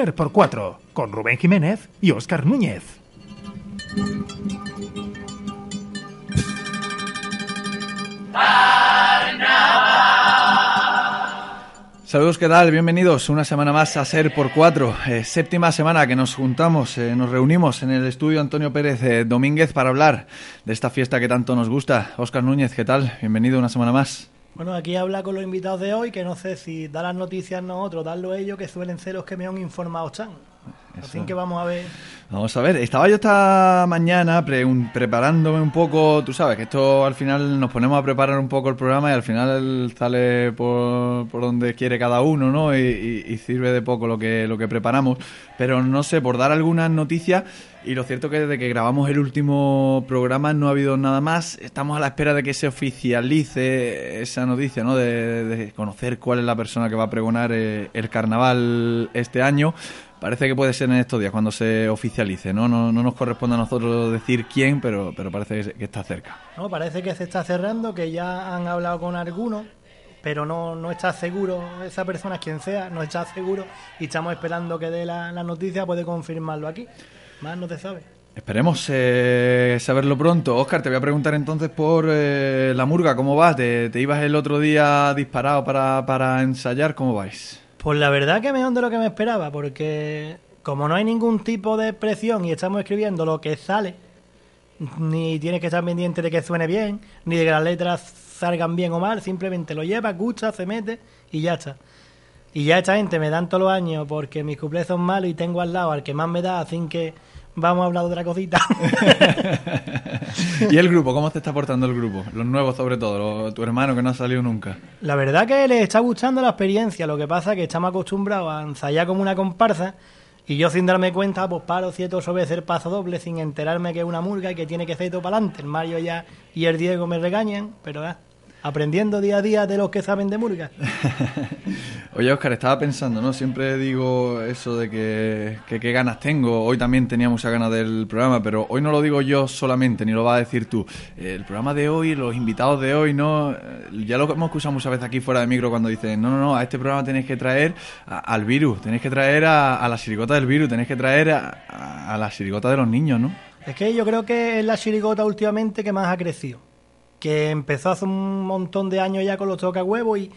Por Cuatro, con Rubén Jiménez y Óscar Núñez. Saludos, ¿qué tal? Bienvenidos una semana más a Ser por Cuatro. Eh, séptima semana que nos juntamos, eh, nos reunimos en el estudio Antonio Pérez eh, Domínguez para hablar de esta fiesta que tanto nos gusta. Óscar Núñez, ¿qué tal? Bienvenido una semana más. Bueno, aquí habla con los invitados de hoy, que no sé si dar las noticias nosotros, darlo ellos, que suelen ser los que me han informado, Chan. Así que vamos a ver. Vamos a ver, estaba yo esta mañana preparándome un poco, tú sabes que esto al final nos ponemos a preparar un poco el programa y al final sale por, donde quiere cada uno, ¿no? Y, sirve de poco lo que, lo que preparamos. Pero no sé, por dar algunas noticias, y lo cierto que desde que grabamos el último programa no ha habido nada más. Estamos a la espera de que se oficialice esa noticia, ¿no? De, conocer cuál es la persona que va a pregonar eh, el carnaval este año. Parece que puede ser en estos días cuando se oficialice, ¿no? No, no nos corresponde a nosotros decir quién, pero, pero parece que está cerca. No, parece que se está cerrando, que ya han hablado con algunos, pero no, no está seguro, esa persona es quien sea, no está seguro y estamos esperando que dé la, noticia, puede confirmarlo aquí. Más no te sabe. Esperemos eh, saberlo pronto. Oscar, te voy a preguntar entonces por eh, la murga, ¿cómo vas? ¿Te, ¿Te, ibas el otro día disparado para, para ensayar? ¿Cómo vais? Pues la verdad que mejor de lo que me esperaba, porque como no hay ningún tipo de presión y estamos escribiendo lo que sale, ni tienes que estar pendiente de que suene bien, ni de que las letras salgan bien o mal, simplemente lo lleva, escucha, se mete y ya está. Y ya esta gente me dan todos los años porque mis cumpleaños son malos y tengo al lado al que más me da, así que vamos a hablar de otra cosita. ¿Y el grupo? ¿Cómo te está portando el grupo? Los nuevos sobre todo, tu hermano que no ha salido nunca. La verdad que le está gustando la experiencia, lo que pasa es que estamos acostumbrados a ensayar como una comparsa y yo sin darme cuenta pues paro cierto sobre hacer paso doble sin enterarme que es una murga y que tiene que ser todo para adelante. El Mario ya y el Diego me regañan, pero ya aprendiendo día a día de los que saben de murga. Oye, Oscar, estaba pensando, ¿no? Siempre digo eso de que, qué ganas tengo. Hoy también tenía mucha ganas del programa, pero hoy no lo digo yo solamente, ni lo vas a decir tú. El programa de hoy, los invitados de hoy, ¿no? Ya lo hemos escuchado muchas veces aquí fuera de micro cuando dicen, no, no, no, a este programa tenéis que traer al virus, tenéis que traer a, la sirigota del virus, tenéis que traer a, a la sirigota de los niños, ¿no? Es que yo creo que es la sirigota últimamente que más ha crecido que empezó hace un montón de años ya con los toca huevos y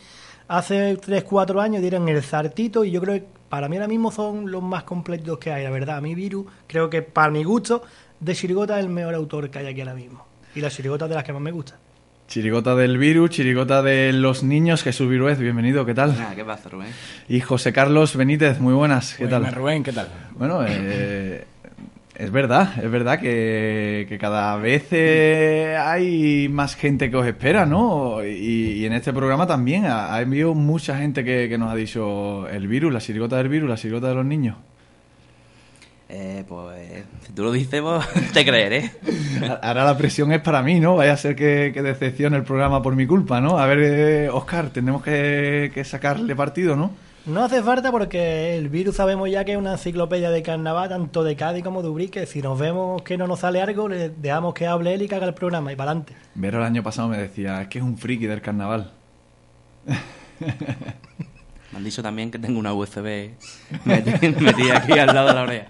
hace 3, 4 años dieron el sartito y yo creo que para mí ahora mismo son los más completos que hay, la verdad. A mí Virus, creo que para mi gusto, de Chirigota es el mejor autor que hay aquí ahora mismo. Y la Chirigota de las que más me gusta. Chirigota del virus, chirigota de los niños, Jesús Viruez, bienvenido, ¿qué tal? ¿qué pasa, Rubén? Y José Carlos Benítez, muy buenas, ¿qué tal? Rubén, ¿qué tal? Bueno, eh, es verdad, es verdad que, cada vez eh, hay más gente que os espera, ¿no? Y, en este programa también ha, habido mucha gente que, nos ha dicho el virus, la sirigota del virus, la sirigota de los niños. Eh, pues si tú lo dices, vos te creeré. Ahora la presión es para mí, ¿no? Vaya a ser que, decepcione el programa por mi culpa, ¿no? A ver, eh, Oscar, tenemos que sacarle partido, ¿no? No hace falta porque el virus sabemos ya que es una enciclopedia de carnaval, tanto de Cádiz como de Ubrique. Si nos vemos que no nos sale algo, le dejamos que hable él y que haga el programa y para adelante. Vero el año pasado me decía, es que es un friki del carnaval. Me han dicho también que tengo una USB metida aquí al lado de la oreja.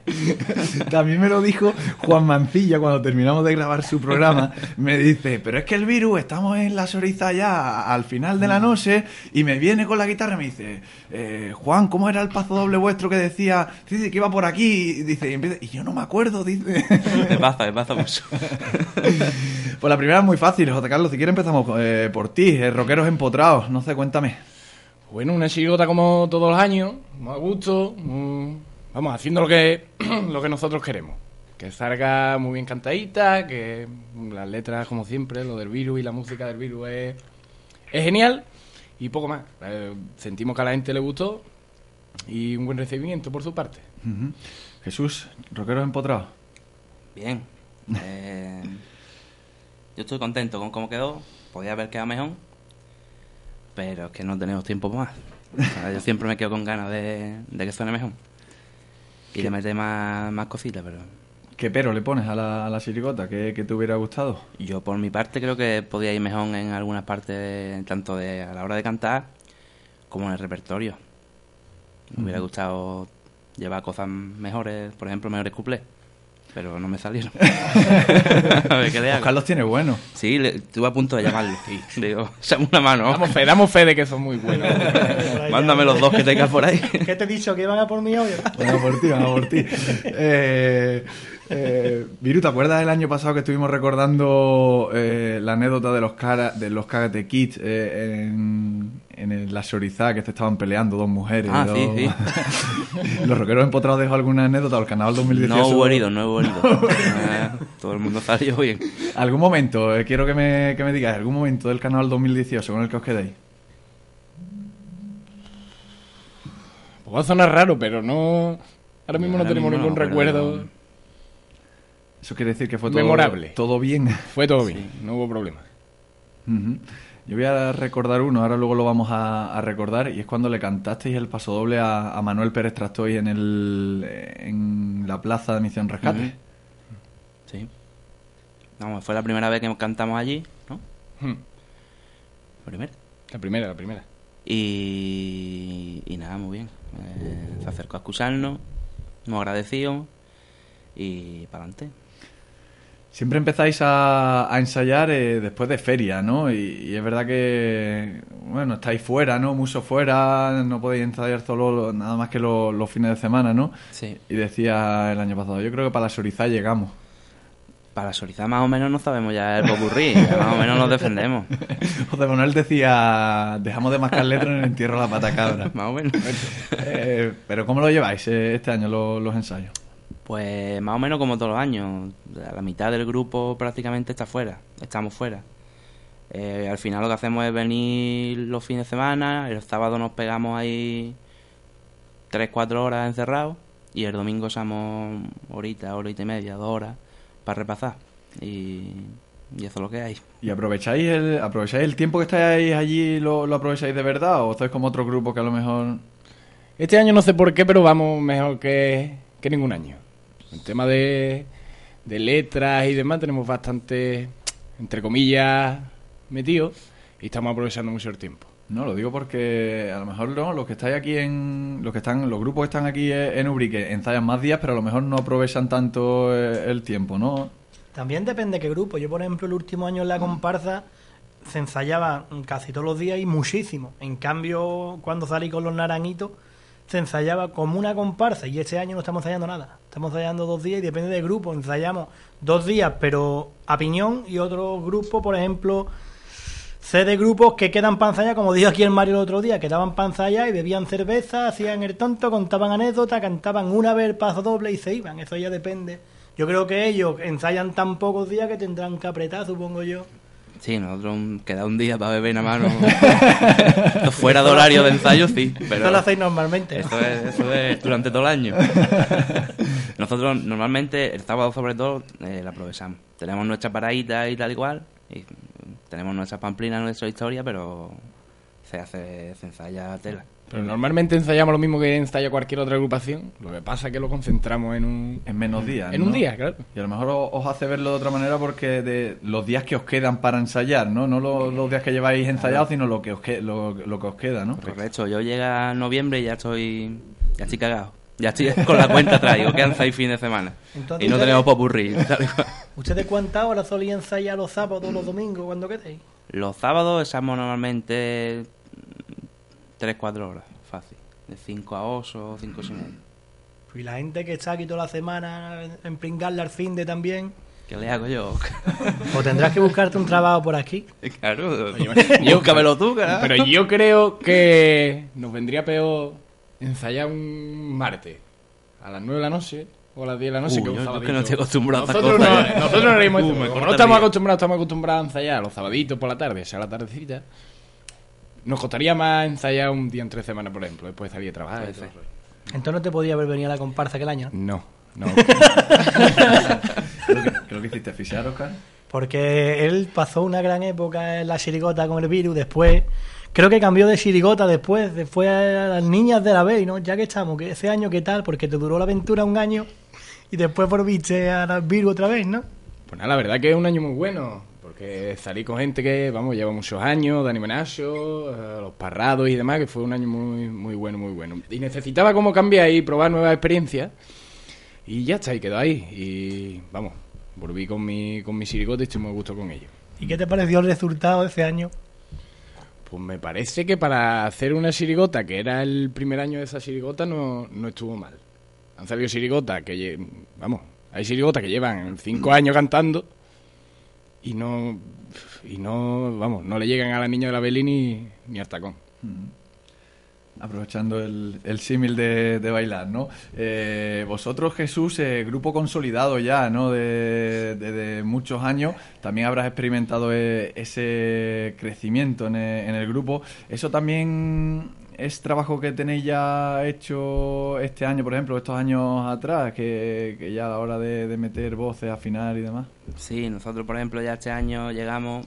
También me lo dijo Juan Mancilla cuando terminamos de grabar su programa. Me dice, pero es que el virus, estamos en la Soriza ya al final de la noche y me viene con la guitarra y me dice, eh, Juan, ¿cómo era el paso doble vuestro que decía? Dice que iba por aquí. Y dice, y, yo no me acuerdo, dice. Me pasa, me pasa mucho. pues la primera es muy fácil, José Carlos. Si quieres empezamos eh, por ti, eh, rockeros empotrados. No sé, cuéntame. Bueno, una chirigota como todos los años, muy a gusto, vamos, haciendo lo que, lo que nosotros queremos. Que salga muy bien cantadita, que las letras, como siempre, lo del virus y la música del virus es, es genial y poco más. Eh, sentimos que a la gente le gustó y un buen recibimiento por su parte. Jesús, rockeros empotrados. Bien. Eh, yo estoy contento con cómo quedó. Podía haber quedado mejor pero es que no tenemos tiempo más. yo siempre me quedo con ganas de, que suene mejor. Y le mete más, más cositas, pero... ¿Qué pero le pones a la, a la sirigota? ¿Qué, te hubiera gustado? Yo por mi parte creo que podía ir mejor en algunas partes, tanto de a la hora de cantar como en el repertorio. Me hubiera gustado lleva cosas mejores, por ejemplo, mejores cuplés. Pero no me salieron. a ver qué le hago. Oscar los tiene buenos. Sí, le- estuve a punto de llamarlo. Digo, echame una mano. Damos fe, damos fe de que son muy buenos. Mándame los dos que tengas por ahí. ¿Qué te he dicho? ¿Que iban a por mí hoy? Vamos por ti, vamos por ti. Eh, eh, Viru, ¿te acuerdas del año pasado que estuvimos recordando eh, la anécdota de los cara, de los Karate Kids eh, en, en el- la Sorizá que se estaban peleando dos mujeres? Ah, dos- sí, sí. ¿Los rockeros empotrados dejó alguna anécdota al canal 2018? No hubo heridos, no hubo heridos. Eh, todo el mundo salió bien. ¿Algún momento, eh, quiero que me, que me digas, algún momento del canal 2018 con el que os quedéis? Pues va a sonar raro, pero no. Ahora mismo no tenemos mismo ningún recuerdo. Eso quiere decir que fue todo, Memorable. todo bien. Fue todo bien, no hubo problema. Ujú. Yo voy a recordar uno, ahora luego lo vamos a, a recordar, y es cuando le cantasteis el pasodoble a, a Manuel Pérez Trastoy en, el, en la plaza de Misión Rescate. Sí. Vamos, fue la primera vez que cantamos allí, ¿no? Hmm. La primera. La primera, la primera. Y, y nada, muy bien. Eh, se acercó a escucharnos, muy agradecido y para adelante. Siempre empezáis a, a ensayar eh, después de feria, ¿no? Y, y es verdad que, bueno, estáis fuera, ¿no? Mucho fuera, no podéis ensayar solo lo- nada más que lo- los fines de semana, ¿no? Sí. Y decía el año pasado, yo creo que para la Sorizá llegamos. Para Sorizá más o menos no sabemos ya el popurrí, ya más o menos nos defendemos. José Manuel decía, dejamos de mascar letras en el entierro de la pata cabra. Más o menos. Eh, pero ¿cómo lo lleváis eh, este año lo- los ensayos? Pues más o menos como todos los años. La mitad del grupo prácticamente está fuera. Estamos fuera. Eh, al final lo que hacemos es venir los fines de semana. El sábado nos pegamos ahí 3-4 horas encerrados. Y el domingo usamos horita, horita y media, dos horas para repasar. Y, y eso es lo que hay. ¿Y aprovecháis el, aprovecháis el tiempo que estáis allí, lo, lo aprovecháis de verdad? ¿O estáis como otro grupo que a lo mejor... Este año no sé por qué, pero vamos mejor que, que ningún año. El tema de, de letras y demás tenemos bastante, entre comillas, metidos y estamos aprovechando mucho el tiempo. No, lo digo porque a lo mejor no, los que estáis aquí en... Los que están, los grupos que están aquí en Ubrique ensayan más días, pero a lo mejor no aprovechan tanto eh, el tiempo, ¿no? También depende de qué grupo. Yo, por ejemplo, el último año en la comparsa se ensayaba casi todos los días y muchísimo. En cambio, cuando salí con los naranjitos, se ensayaba como una comparsa y este año no estamos ensayando nada. Estamos ensayando dos días y depende del grupo. Ensayamos dos días, pero a piñón y otro grupo, por ejemplo, sé de grupos que quedan ensayar, como dijo aquí el Mario el otro día, quedaban ensayar y bebían cerveza, hacían el tonto, contaban anécdotas, cantaban una vez el paso doble y se iban. Eso ya depende. Yo creo que ellos ensayan tan pocos días que tendrán que apretar, supongo yo. Sí, nosotros queda un día para beber nada más. ¿no? Fuera de horario de ensayo, sí. Pero Eso lo hacéis normalmente. Eso es, eso es durante todo el año. Nosotros normalmente el sábado sobre todo eh, la aprovechamos. Tenemos nuestra paradita y tal y cual. Y tenemos nuestra pamplina, nuestra historia, pero se hace, se ensaya tela. Pero normalmente ensayamos lo mismo que ensaya cualquier otra agrupación. Lo que pasa es que lo concentramos en un, En menos días, en ¿no? un día, claro. Y a lo mejor os, os hace verlo de otra manera porque de los días que os quedan para ensayar, ¿no? No los, los días que lleváis ensayados, sino lo que os, que- lo, lo que os queda, ¿no? Correcto, yo llega noviembre y ya estoy, ya estoy cagado. Ya estoy con la cuenta atrás, digo, quedan seis fines de semana. Entonces, y no tenemos popurrí. ¿Ustedes cuántas horas solían ensayar los sábados o los domingos cuando quedéis? Los sábados echamos normalmente 3-4 horas, fácil. De 5 a 8, 5 y media. Y la gente que está aquí toda la semana en pringarle al fin de también. ¿Qué le hago yo? O tendrás que buscarte un trabajo por aquí. claro, yo- búscamelo tú, carajo. Pero yo creo que nos vendría peor ensayar un martes a las 9 de la noche o a las 10 de la noche Uh, que un yo- sabadito. que no estoy acostumbrado a nosotros cosas, no, ¿eh? nosotros no Uh, Como no estamos acostumbrados, estamos acostumbrados a ensayar los sabaditos por la tarde, o sea, la tardecita. Nos costaría más ensayar un día en tres semanas, por ejemplo, después de salir de trabajar. y todo eso. Entonces no te podía haber venido a la comparsa aquel año. ¿no? No, no. Creo que, creo que hiciste fichar, Oscar. Porque él pasó una gran época en la chirigota con el virus. Después, creo que cambió de chirigota después. Después a las niñas de la B, ¿no? Ya que estamos, que ese año, ¿qué tal? Porque te duró la aventura un año y después volviste a la virus otra vez, ¿no? Pues nada, la verdad que es un año muy bueno, Porque salí con gente que, vamos, lleva muchos años, Dani Menacho, eh, Los Parrados y demás, que fue un año muy, muy bueno, muy bueno. Y necesitaba como cambiar y probar nuevas experiencias. Y ya está, y quedó ahí. Y, vamos, volví con mi, con mi sirigote y estoy muy a gusto con ellos. ¿Y qué te pareció el resultado de ese año? Pues me parece que para hacer una sirigota, que era el primer año de esa sirigota, no, no estuvo mal. Han salido sirigotas que, vamos, hay sirigotas que llevan cinco años cantando y no, y no, vamos, no le llegan a la niña de la Belén ni, ni al tacón. Aprovechando el, el símil de, de bailar, ¿no? Eh, vosotros, Jesús, eh, grupo consolidado ya, ¿no? De, muchos años, también habrás experimentado eh, ese crecimiento en el, en el grupo. ¿Eso también es trabajo que tenéis ya hecho este año, por ejemplo, estos años atrás, que, que ya a la hora de, meter voces, afinar y demás? Sí, nosotros, por ejemplo, ya este año llegamos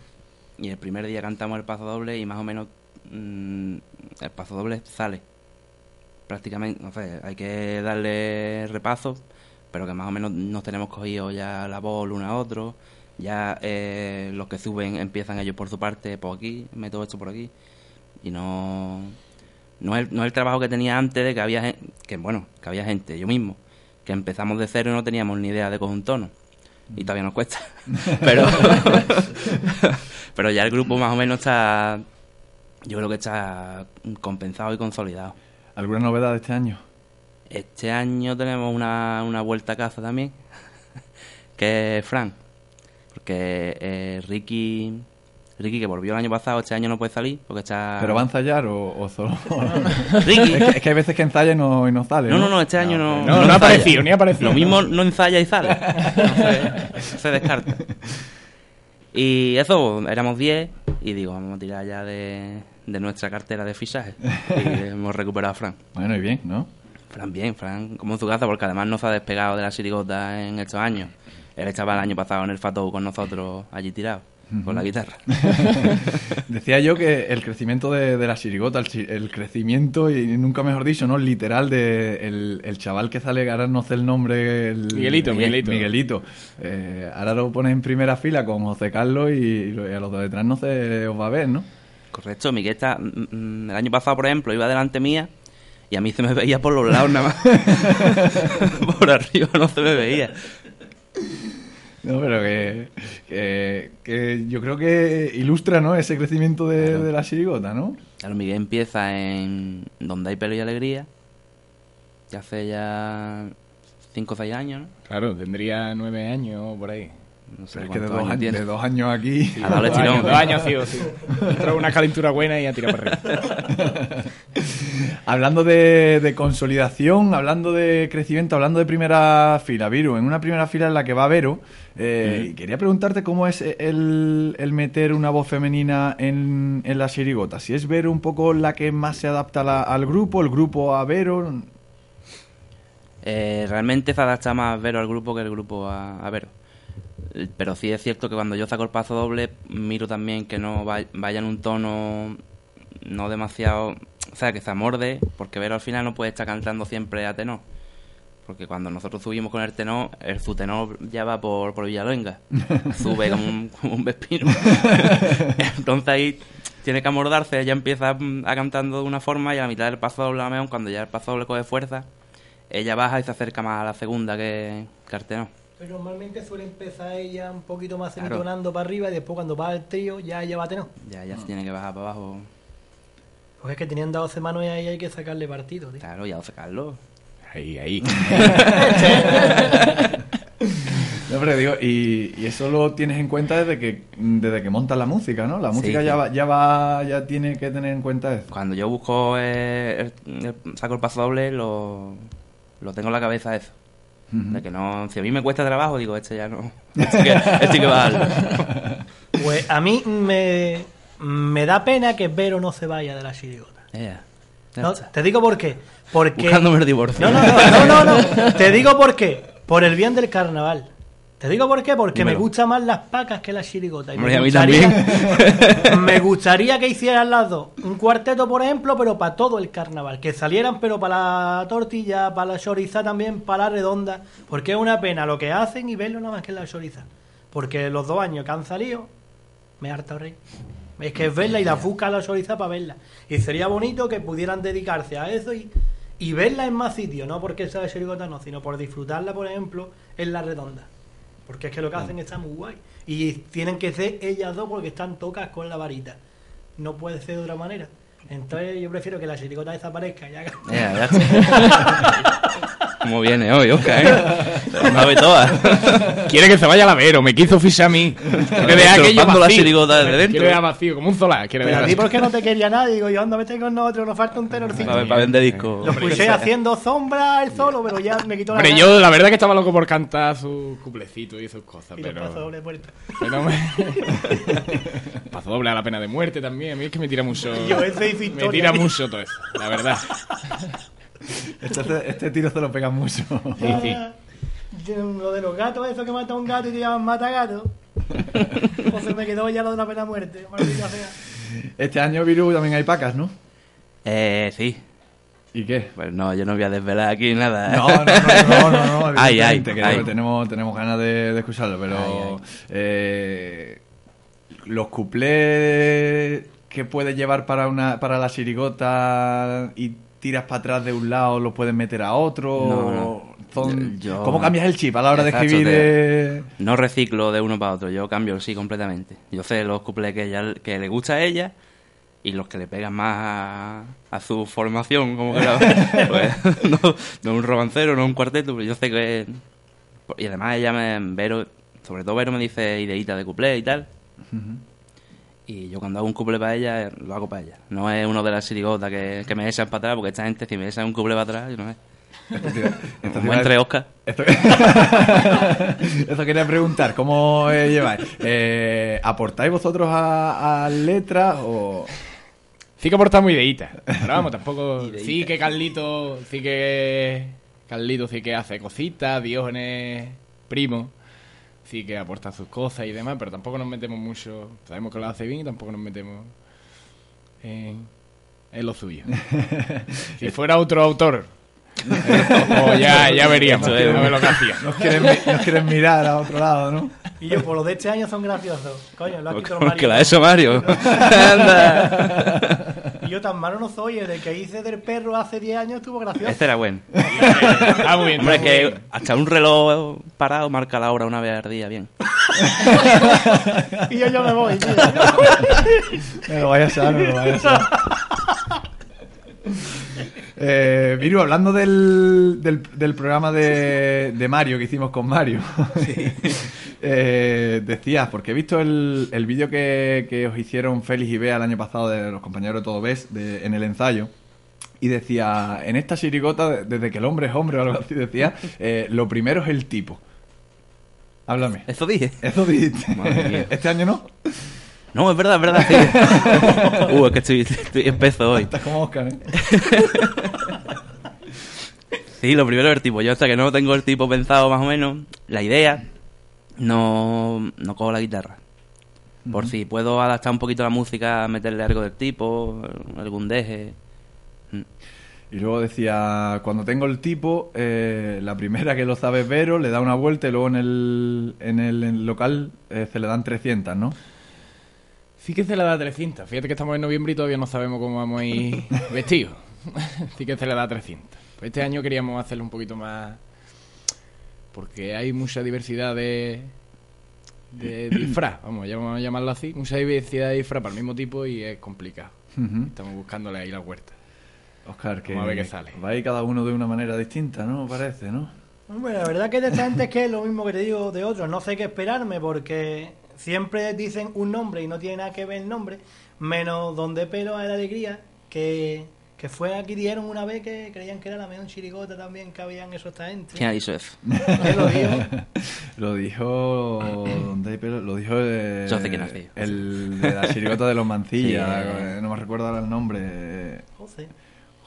y el primer día cantamos el paso doble y más o menos mm, el paso doble sale. Prácticamente, no sé, hay que darle repaso, pero que más o menos nos tenemos cogido ya la voz uno a otro. Ya eh, los que suben empiezan ellos por su parte, por aquí, meto esto por aquí. Y no, no, es, no es el trabajo que tenía antes de que había que bueno, que había gente, yo mismo, que empezamos de cero y no teníamos ni idea de coger un tono y todavía nos cuesta. pero, pero ya el grupo más o menos está, yo creo que está compensado y consolidado. ¿Alguna novedad de este año? Este año tenemos una, una vuelta a casa también, que es Frank, porque eh, Ricky, Ricky que volvió el año pasado, este año no puede salir porque está... ¿Pero va a ensayar o, o solo...? Ricky. es, que, es que hay veces que ensaya y no, y no sale, No, no, no, este año no. No, no ha aparecido, ni ha aparecido. Lo mismo no ensaya y sale. No se, se descarta. Y eso, éramos 10 y digo, vamos a tirar ya de, de nuestra cartera de fichaje. Y hemos recuperado a Fran. Bueno, y bien, ¿no? Fran bien, Fran como en su casa, porque además no se ha despegado de la sirigota en estos años. Él estaba el año pasado en el Fatou con nosotros allí tirado, con la guitarra. Decía yo que el crecimiento de, de la sirigota, el, el crecimiento, y nunca mejor dicho, ¿no? Literal de el, el chaval que sale, ahora no sé el nombre. el- Miguelito, Miguelito. Miguelito. Eh, ahora lo pones en primera fila con José Carlos y, y a los de detrás no se os va a ver, ¿no? Correcto, Miguel está, mm, mm, el año pasado, por ejemplo, iba delante mía y a mí se me veía por los lados nada más. por arriba no se me veía. No, pero que, que, que yo creo que ilustra, ¿no? Ese crecimiento de, de la sirigota, ¿no? Claro, Miguel empieza en Donde hay pelo y alegría, que hace ya 5 o 6 años, ¿no? Claro, tendría nueve años por ahí. No sé Pero es que de dos, años de dos años aquí. A darle dos años, dos años, sí, sí. Una calentura buena y a tirar para arriba. Hablando de, de consolidación, hablando de crecimiento, hablando de primera fila, Viru, en una primera fila en la que va Vero, eh, quería preguntarte cómo es el, el meter una voz femenina en, en la sirigota. Si es Vero un poco la que más se adapta a la- al grupo, el grupo a Vero. Eh, realmente se adapta más Vero al grupo que el grupo a, a Vero. Pero sí es cierto que cuando yo saco el paso doble, miro también que no vay- vaya en un tono no demasiado. O sea, que se amorde, porque Vero al final no puede estar cantando siempre a tenor. Porque cuando nosotros subimos con el tenor, el su tenor ya va por, por Villaluenga. Sube como un, como un vespino. Entonces ahí tiene que amordarse, ella empieza a cantando de una forma y a la mitad del paso doble, a mejor, cuando ya el paso doble coge fuerza, ella baja y se acerca más a la segunda que, que al tenor. Pero normalmente suele empezar ella un poquito más Claro. entonando para arriba y después cuando va al trío ya ella va a tenor. Ya, ya se tiene que bajar para abajo. Pues es que teniendo 12 manos y ahí hay que sacarle partido, tío. Claro, ya sacarlo. Ahí, ahí. No, pero digo, y, y eso lo tienes en cuenta desde que desde que montas la música, ¿no? La música sí. ya va, ya va, ya tiene que tener en cuenta eso. Cuando yo busco, eh, el- el- saco el paso doble, lo, lo tengo en la cabeza eso. De que no, si a mí me cuesta trabajo, digo, este ya no. Este que, este que va a. Pues a mí me, me da pena que Vero no se vaya de la chirigota. Ya, ya No, te digo por qué. Porque... Buscándome el divorcio. No, no, no, no, no, no. Te digo por qué. Por el bien del carnaval. Te digo por qué, porque Dímelo. me gustan más las pacas que las chirigotas. Y me gustaría- me gustaría que hicieran las dos. Un cuarteto, por ejemplo, pero para todo el carnaval. Que salieran, pero para la tortilla, para la choriza también, para la redonda. Porque es una pena lo que hacen y verlo nada más que en la choriza. Porque los dos años que han salido, Me harta horrible. Es que es verla y la busca la solicitar para verla. Y sería bonito que pudieran dedicarse a eso y, y verla en más sitios, no porque sea de Chirigota, no, sino por disfrutarla, por ejemplo, en la redonda. Porque es que lo que hacen está muy guay. Y tienen que ser ellas dos porque están tocas con la varita. No puede ser de otra manera. Entonces yo prefiero que la chirigota desaparezca y haga... Ya, ya. Como viene hoy, Oscar, ¿eh? Sabe todas. Quiere que se vaya al avero, me quiso fichar a mí. Quiere dejar aquello la vacío. desde dentro. Quiere dejar vacío, como un solar. Quiere Pero a ti, ¿por qué no te quería nadie? Digo, yo ando, vete con nosotros, nos falta un tenorcito. Para, para vender discos. Lo escuché haciendo sombra él solo, pero ya me quitó la Hombre, gana yo la verdad que estaba loco por cantar sus cuplecitos y sus cosas, y pero... paso doble puerta. pero me... Paso doble a la pena de muerte también. A mí es que me tira mucho... Yo ese Me tira mucho todo eso, la verdad. Este, este tiro se lo pega mucho. Sí, sí. Yo- Lo de los gatos, eso que mata a un gato y te llaman mata gato. o se me quedó ya lo de la pena de muerte. Maldita sea. Este año, Viru, también hay pacas, ¿no? Eh, sí. ¿Y qué? Pues no, yo no voy a desvelar aquí nada. No, no, no, no, no, no, Ay, ay, que tenemos, tenemos ganas de, de escucharlo, pero Ay, ay. eh, los cuplés que puedes llevar para una para la sirigota y tiras para atrás de un lado, los puedes meter a otro. No, no. Son- Yo- ¿Cómo cambias el chip a la hora de escribir? eh? No reciclo de uno para otro, yo cambio sí completamente. Yo sé los cuplés que, ella, que le gusta a ella y los que le pegan más a, a su formación, como que era, pues, no, no un romancero, no un cuarteto, pero yo sé que... Y además ella me... Vero, sobre todo Vero me dice ideita de cuplé y tal. Y yo cuando hago un cuplé para ella, lo hago para ella. No es uno de las sirigotas que, que me echan para atrás, porque esta gente si me echan un cuplé para atrás, yo no sé. Esto esto Como entre Oscar. Esto... Eso quería preguntar, ¿cómo eh, lleváis? Eh, ¿Aportáis vosotros a, a letras o...? Sí que aporta muy ideita. Pero vamos, tampoco. Sí que Carlito. Sí que. Carlito sí que hace cositas. Diógenes, primo. Sí que aporta sus cosas y demás. Pero tampoco nos metemos mucho. Sabemos que lo hace bien y tampoco nos metemos en, en lo suyo. Si fuera otro autor. eh, ya, ya veríamos. Esto es- a ver lo que hacía. Nos quieren, nos quieren mirar a otro lado, ¿no? Y yo, por lo de este año son graciosos. Coño, lo ha quitado Porque Mario. la ha hecho Mario. Anda. Y yo tan malo no soy. El que hice del perro hace 10 años estuvo gracioso. Este era bueno. Está muy bien. Hombre, muy que bien. hasta un reloj parado marca la hora una vez al día, bien. Y yo, yo me voy, tío. Me lo vaya a saber, me lo vaya a saber. Eh, Viru, hablando del, del, del programa de, de Mario que hicimos con Mario, eh, decías, porque he visto el, el vídeo que, que os hicieron Félix y Bea el año pasado de los compañeros de Todo Ves de- en el ensayo, y decía, en esta sirigota, de- desde que el hombre es hombre o algo así, decía, eh, lo primero es el tipo. Háblame. Eso dije. Eso dijiste. Madre mía. ¿Este año no? No, es verdad, es verdad. Sí. uh, es que estoy, estoy espeso hoy. Estás como Oscar, ¿eh? Sí, lo primero es el tipo. Yo hasta que no tengo el tipo pensado más o menos, la idea, no, no cojo la guitarra. Por si puedo adaptar un poquito la música, meterle algo del tipo, algún deje. Y luego decía, cuando tengo el tipo, eh, la primera que lo sabe Vero, le da una vuelta y luego en el, en el, en el local eh, se le dan 300, ¿no? Sí que se le da 300. Fíjate que estamos en noviembre y todavía no sabemos cómo vamos a ir vestidos. sí que se le da 300. Pues este año queríamos hacerlo un poquito más... Porque hay mucha diversidad de, de disfraz, vamos, a llamarlo así. Mucha diversidad de disfraz para el mismo tipo y es complicado. Estamos buscándole ahí la huerta. Oscar, que Vamos a ver qué sale. va ahí cada uno de una manera distinta, ¿no? Parece, ¿no? Hombre, la verdad que de esta gente es que es lo mismo que te digo de otros. No sé qué esperarme porque siempre dicen un nombre y no tiene nada que ver el nombre. Menos donde pelo a la alegría, que, que fue aquí dijeron una vez que creían que era la mejor chirigota también que habían esos esta gente. ¿Quién ha dicho eso? ¿Quién lo dijo? Lo dijo... ¿dónde hay? Lo dijo eh, Yo sé quién ha sido. el de la chirigota de los Mancilla, Sí, eh, no me recuerdo ahora el nombre. José.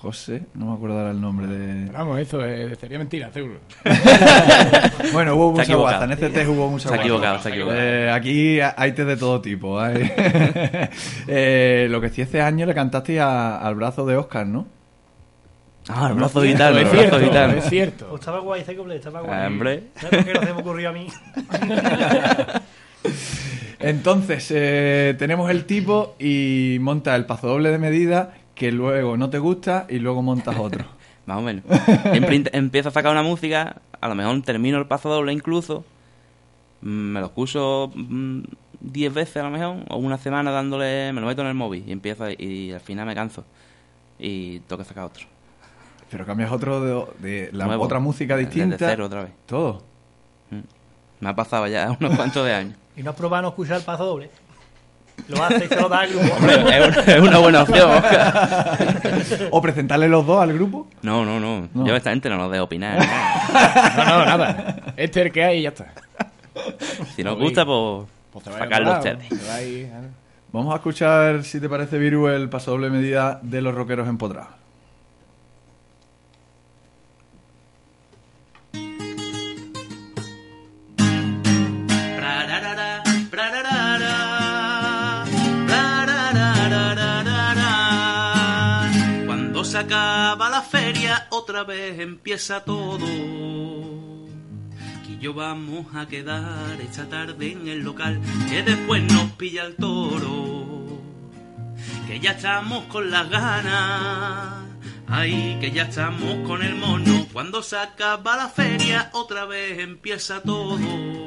José, no me acuerdo ahora el nombre de... Pero vamos, eso eh, sería mentira, seguro. Bueno, hubo mucha guasa, en este test hubo mucha Se ha guasa. equivocado, se ha equivocado. Eh, aquí hay test de todo tipo. hay. Eh, lo que sí, este año le cantaste a- al brazo de Oscar, ¿no? Ah, el brazo gitano, el es brazo cierto, gitano. es cierto. Pues estaba guay ese cumple, estaba guay. Ah, hombre. ¿Sabes por qué no se me ocurrió a mí? Entonces, eh, tenemos el tipo y monta el paso doble de medida que luego no te gusta y luego montas otro. Más o menos. Empiezo a sacar una música, a lo mejor termino el paso doble incluso, mm, me lo escucho mm, 10 veces a lo mejor, o una semana dándole, me lo meto en el móvil y empiezo y al final me canso y tengo que sacar otro. Pero cambias otro de, de la Nuevo. otra música Desde distinta. cero otra vez. Todo. Me ha pasado ya unos cuantos de años. Y no has probado no escuchar el paso doble. Lo hace y se lo da al grupo. Hombre, es, una- es una buena opción. Oscar. O presentarle los dos al grupo. No, no, no, No. Yo a esta gente no nos dejo opinar. ¿no? No, no, nada. Este es el que hay y ya está. Si nos gusta, pues, Pues va ustedes. ahí, ah. Vamos a escuchar, si te parece, Viru, el paso doble medida de los rockeros empotrados. Se acaba la feria, otra vez empieza todo. Que yo vamos a quedar esta tarde en el local, que después nos pilla el toro. Que ya estamos con las ganas. Ay, que ya estamos con el mono. Cuando se acaba la feria, otra vez empieza todo.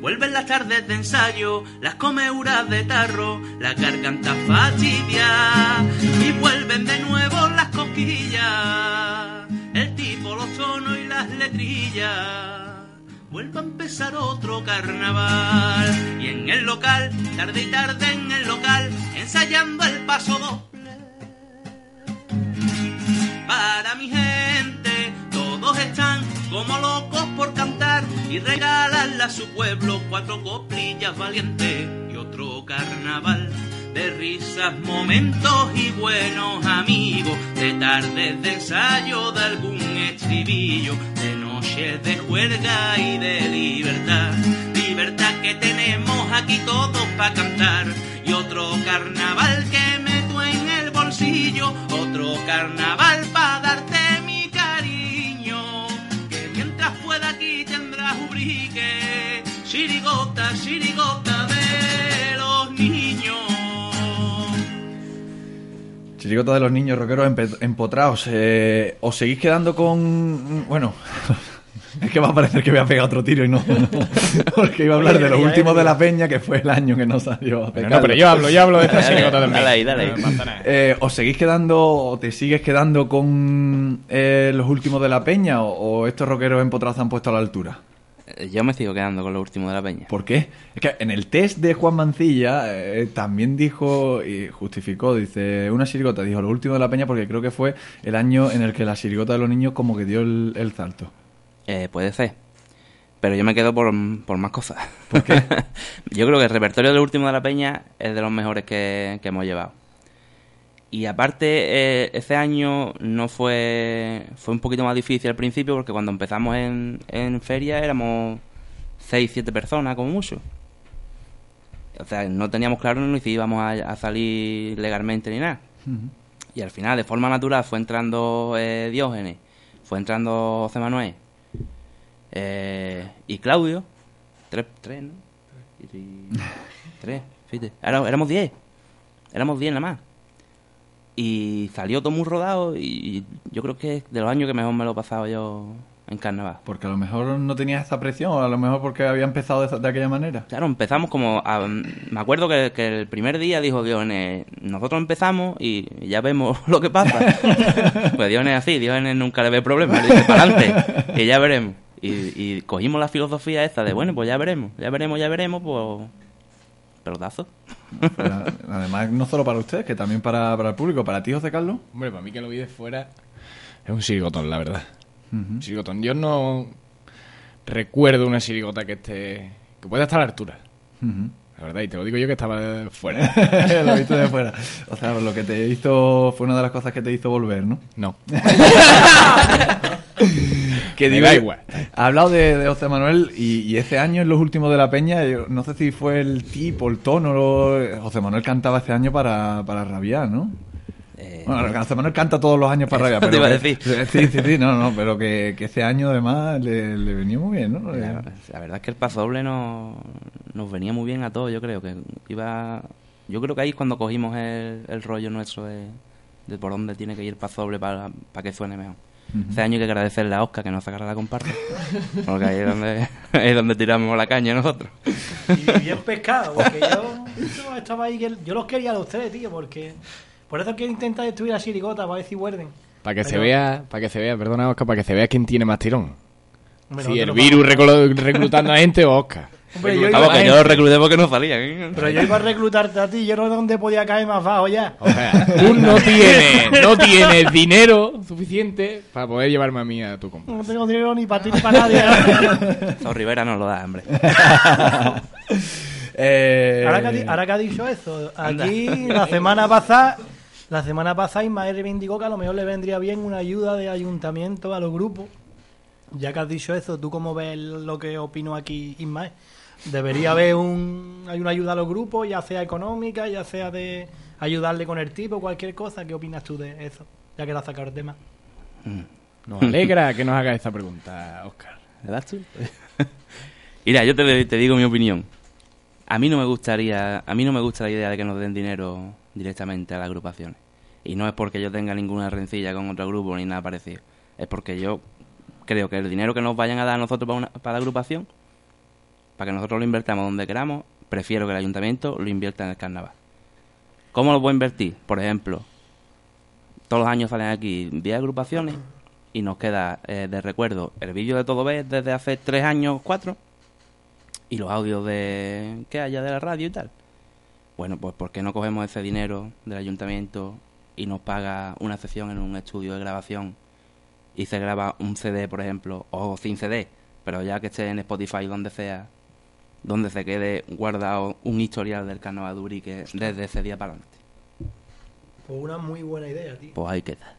Vuelven las tardes de ensayo, las comeuras de tarro, la garganta fastidia y vuelven de nuevo las cosquillas, el tipo, los tonos y las letrillas. Vuelve a empezar otro carnaval y en el local, tarde y tarde en el local, ensayando el paso doble para mi gente. Todos están como locos por cantar y regalarle a su pueblo cuatro coplillas valientes y otro carnaval de risas, momentos y buenos amigos, de tardes de ensayo de algún estribillo, de noches de juerga y de libertad. Libertad que tenemos aquí todos para cantar y otro carnaval que meto en el bolsillo, otro carnaval para darte chirigota, chirigota de los niños. Chirigota de los niños rockeros empotrados. Eh, ¿Os seguís quedando con...? Bueno, es que va a parecer que voy a pegar otro tiro y no. Porque iba a hablar Oye, de lo último de la peña, que fue el año que no salió a pecar. no, pero yo hablo, yo hablo de esta chirigota también. Dale ahí, dale ahí. Eh, ¿Os seguís quedando o te sigues quedando con eh, los últimos de la peña o, o estos rockeros empotrados se han puesto a la altura? Eh, Yo me sigo quedando con lo último de la peña. ¿Por qué? Es que en el test de Juan Mancilla eh, también dijo y justificó, dice, una sirigota, dijo lo último de la peña porque creo que fue el año en el que la sirigota de los niños como que dio el, el salto. Eh, puede ser. Pero yo me quedo por, por más cosas. ¿Por qué? yo creo que el repertorio del último de la peña es de los mejores que, que hemos llevado. Y aparte, eh, ese año no fue. Fue un poquito más difícil al principio porque cuando empezamos en, en feria éramos 6, 7 personas, como mucho. O sea, no teníamos claro ni si íbamos a, a salir legalmente ni nada. Y al final, de forma natural, fue entrando eh, Diógenes, fue entrando José Manuel eh, y Claudio. Tres, tres ¿no? Tres, fíjate. Éramos diez. Éramos diez nada más. Y salió todo muy rodado y yo creo que es de los años que mejor me lo he pasado yo en carnaval. Porque a lo mejor no tenías esa presión, o a lo mejor porque había empezado de, de aquella manera. Claro, empezamos como... a- me acuerdo que, que el primer día dijo Diogenes, nosotros empezamos y ya vemos lo que pasa. pues Diogenes así, Diogenes nunca le ve problemas, le dice, para adelante, y ya veremos. Y, y cogimos la filosofía esta de, bueno, pues ya veremos, ya veremos, ya veremos, pues... Pelotazo. Además, no solo para ustedes, que también para, para el público. ¿Para ti, José Carlos? Hombre, para mí que lo vi de fuera es un sirigotón, la verdad. Sirigotón. Yo no recuerdo una sirigota que esté... que pueda estar a la altura. La verdad, y te lo digo yo que estaba fuera. lo viste de fuera. O sea, lo que te hizo fue una de las cosas que te hizo volver, ¿no? No. Que digo, da igual. Ha hablado de, de José Manuel y, y ese año en los últimos de la peña, yo no sé si fue el tipo, el tono, lo- José Manuel cantaba ese año para, para rabiar, ¿no? Eh, Bueno, José Manuel canta todos los años para rabiar, Te pero iba a que- decir. sí, sí, sí, no, no, pero que, que ese año además le, le venía muy bien, ¿no? la, la verdad es que el paso doble no, nos venía muy bien a todos, yo creo que iba... Yo creo que ahí es cuando cogimos el, el rollo nuestro de, de por dónde tiene que ir Pazoble para, para que suene mejor. Ese año hay que agradecerle a Oscar que nos sacara la comparsa, porque ahí es donde, es donde tiramos la caña nosotros. Y bien pescado, porque yo, yo estaba ahí, que- yo los quería a los tres, tío, porque... Por eso quiero intentar destruir a Chirigota, para ver si vuelven. Para que se vea, para que se vea, perdona Oscar, para que se vea quién tiene más tirón. Si el virus reclutando a gente o Oscar. Hombre, yo Vamos, iba, que yo lo recluté porque no salían. ¿eh? pero yo iba a reclutarte a ti, yo no sé dónde podía caer más bajo ya. O sea, tú no tienes, no tienes dinero suficiente para poder llevarme a mí a tu compra. No tengo dinero ni para ti ni para nadie. Eso Rivera no lo da, hombre. Eh, ahora, que ahora que ha dicho eso, aquí la semana pasada, la semana pasada Ismael reivindicó que a lo mejor le vendría bien una ayuda de ayuntamiento a los grupos. Ya que has dicho eso, ¿tú cómo ves lo que opino aquí Ismael? Debería haber un, hay una ayuda a los grupos, ya sea económica, ya sea de ayudarle con el tipo, cualquier cosa. ¿Qué opinas tú de eso? Ya que la has sacado el tema. Nos alegra que nos haga esta pregunta, Oscar. ¿Le das tú? Mira, yo te, te digo mi opinión. A mí no me gustaría, a mí no me gusta la idea de que nos den dinero directamente a las agrupaciones. Y no es porque yo tenga ninguna rencilla con otro grupo ni nada parecido. Es porque yo creo que el dinero que nos vayan a dar a nosotros para, una- para la agrupación, para que nosotros lo invertamos donde queramos, prefiero que el ayuntamiento lo invierta en el carnaval. ¿Cómo lo puedo invertir? Por ejemplo, todos los años salen aquí 10 agrupaciones y nos queda eh, de recuerdo el vídeo de Todo Ves desde hace 3 años, 4 y los audios de que haya de la radio y tal. Bueno, pues ¿por qué no cogemos ese dinero del ayuntamiento y nos paga una sesión en un estudio de grabación y se graba un CD, por ejemplo, o sin CD, pero ya que esté en Spotify donde sea, donde se quede guardado un historial del carnaval de Urique desde ese día para adelante. Pues una muy buena idea, tío. Pues ahí queda.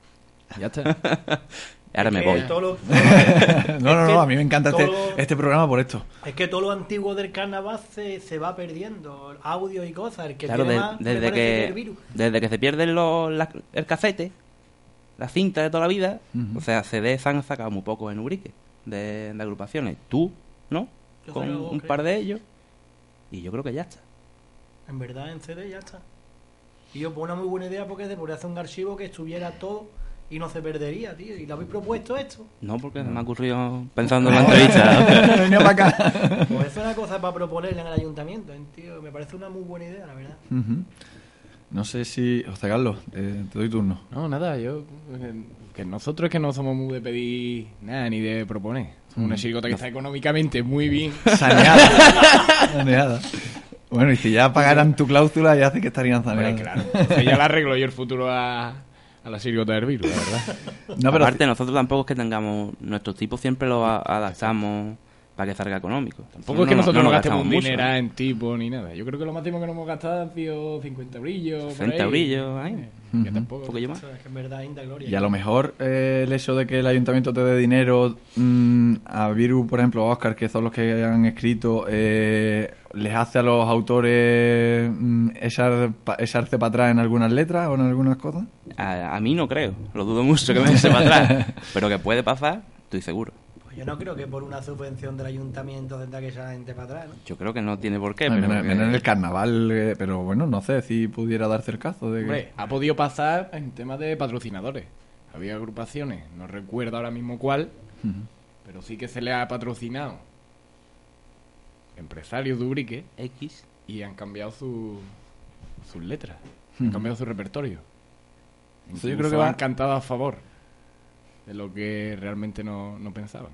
Ya está. Ahora me voy. que todo lo- No, no, que no, a mí me encanta este, todo- este programa por esto. Es que todo lo antiguo del carnaval se, se va perdiendo. Audio y cosas. El que Claro, de- más, desde, el que, virus. desde que se pierden los, la- el cafete, la cinta de toda la vida, o sea, CDs han sacado muy pocos en Urique de, de agrupaciones. Tú, ¿no? Yo Con un creo. par de ellos. Y yo creo que ya está. En verdad, en CD ya está. Y yo, pues una muy buena idea porque se podría hacer un archivo que estuviera todo y no se perdería, tío. ¿Y lo habéis propuesto esto? No, porque se me ha ocurrido pensando en la entrevista. Venía para acá. Pues es una cosa para proponerle en el ayuntamiento, ¿eh, tío. Me parece una muy buena idea, la verdad. No sé si... José Carlos, eh, te doy turno. No, nada, yo. eh, Que nosotros es que no somos muy de pedir nada ni de proponer. Somos una chirigota que está económicamente muy bien. Saneada. Saneada. Bueno, y si ya pagaran tu cláusula, ya hace que estarían saneados. claro. Entonces ya le arreglo yo el futuro a, a la chirigota del virus, la verdad. No, pero Aparte, nosotros tampoco es que tengamos... Nuestros tipos siempre los a- adaptamos para que salga económico. Tampoco es que nosotros no, gastemos mucho. dinero en tipo ni nada. Yo creo que lo máximo que nos hemos gastado han sido 50 brillos. por 60 ahí. brillos, ahí. Que Ujú. tampoco. Un poquillo más. Eso es que en verdad inda gloria. Y a lo mejor eh, el hecho de que el ayuntamiento te dé dinero mm, a Viru, por ejemplo, a Oscar, que son los que han escrito, eh, les hace a los autores mm, echar, pa- echarse para atrás en algunas letras o en algunas cosas. A, a mí no creo. Lo dudo mucho que me eche para atrás. Pero que puede pasar, estoy seguro. Pues yo no creo que por una subvención del ayuntamiento tendrá que echar a la gente para atrás, ¿no? Yo creo que no tiene por qué. Pero menos, que- en el carnaval, eh, pero bueno, no sé si pudiera darse el caso de que... Hombre, ha podido pasar en temas de patrocinadores. Había agrupaciones, no recuerdo ahora mismo cuál, pero sí que se le ha patrocinado empresarios de Ubrique X. y han cambiado su, sus letras, han cambiado su repertorio. Eso yo creo que va- han cantado a favor de lo que realmente no, no pensaban.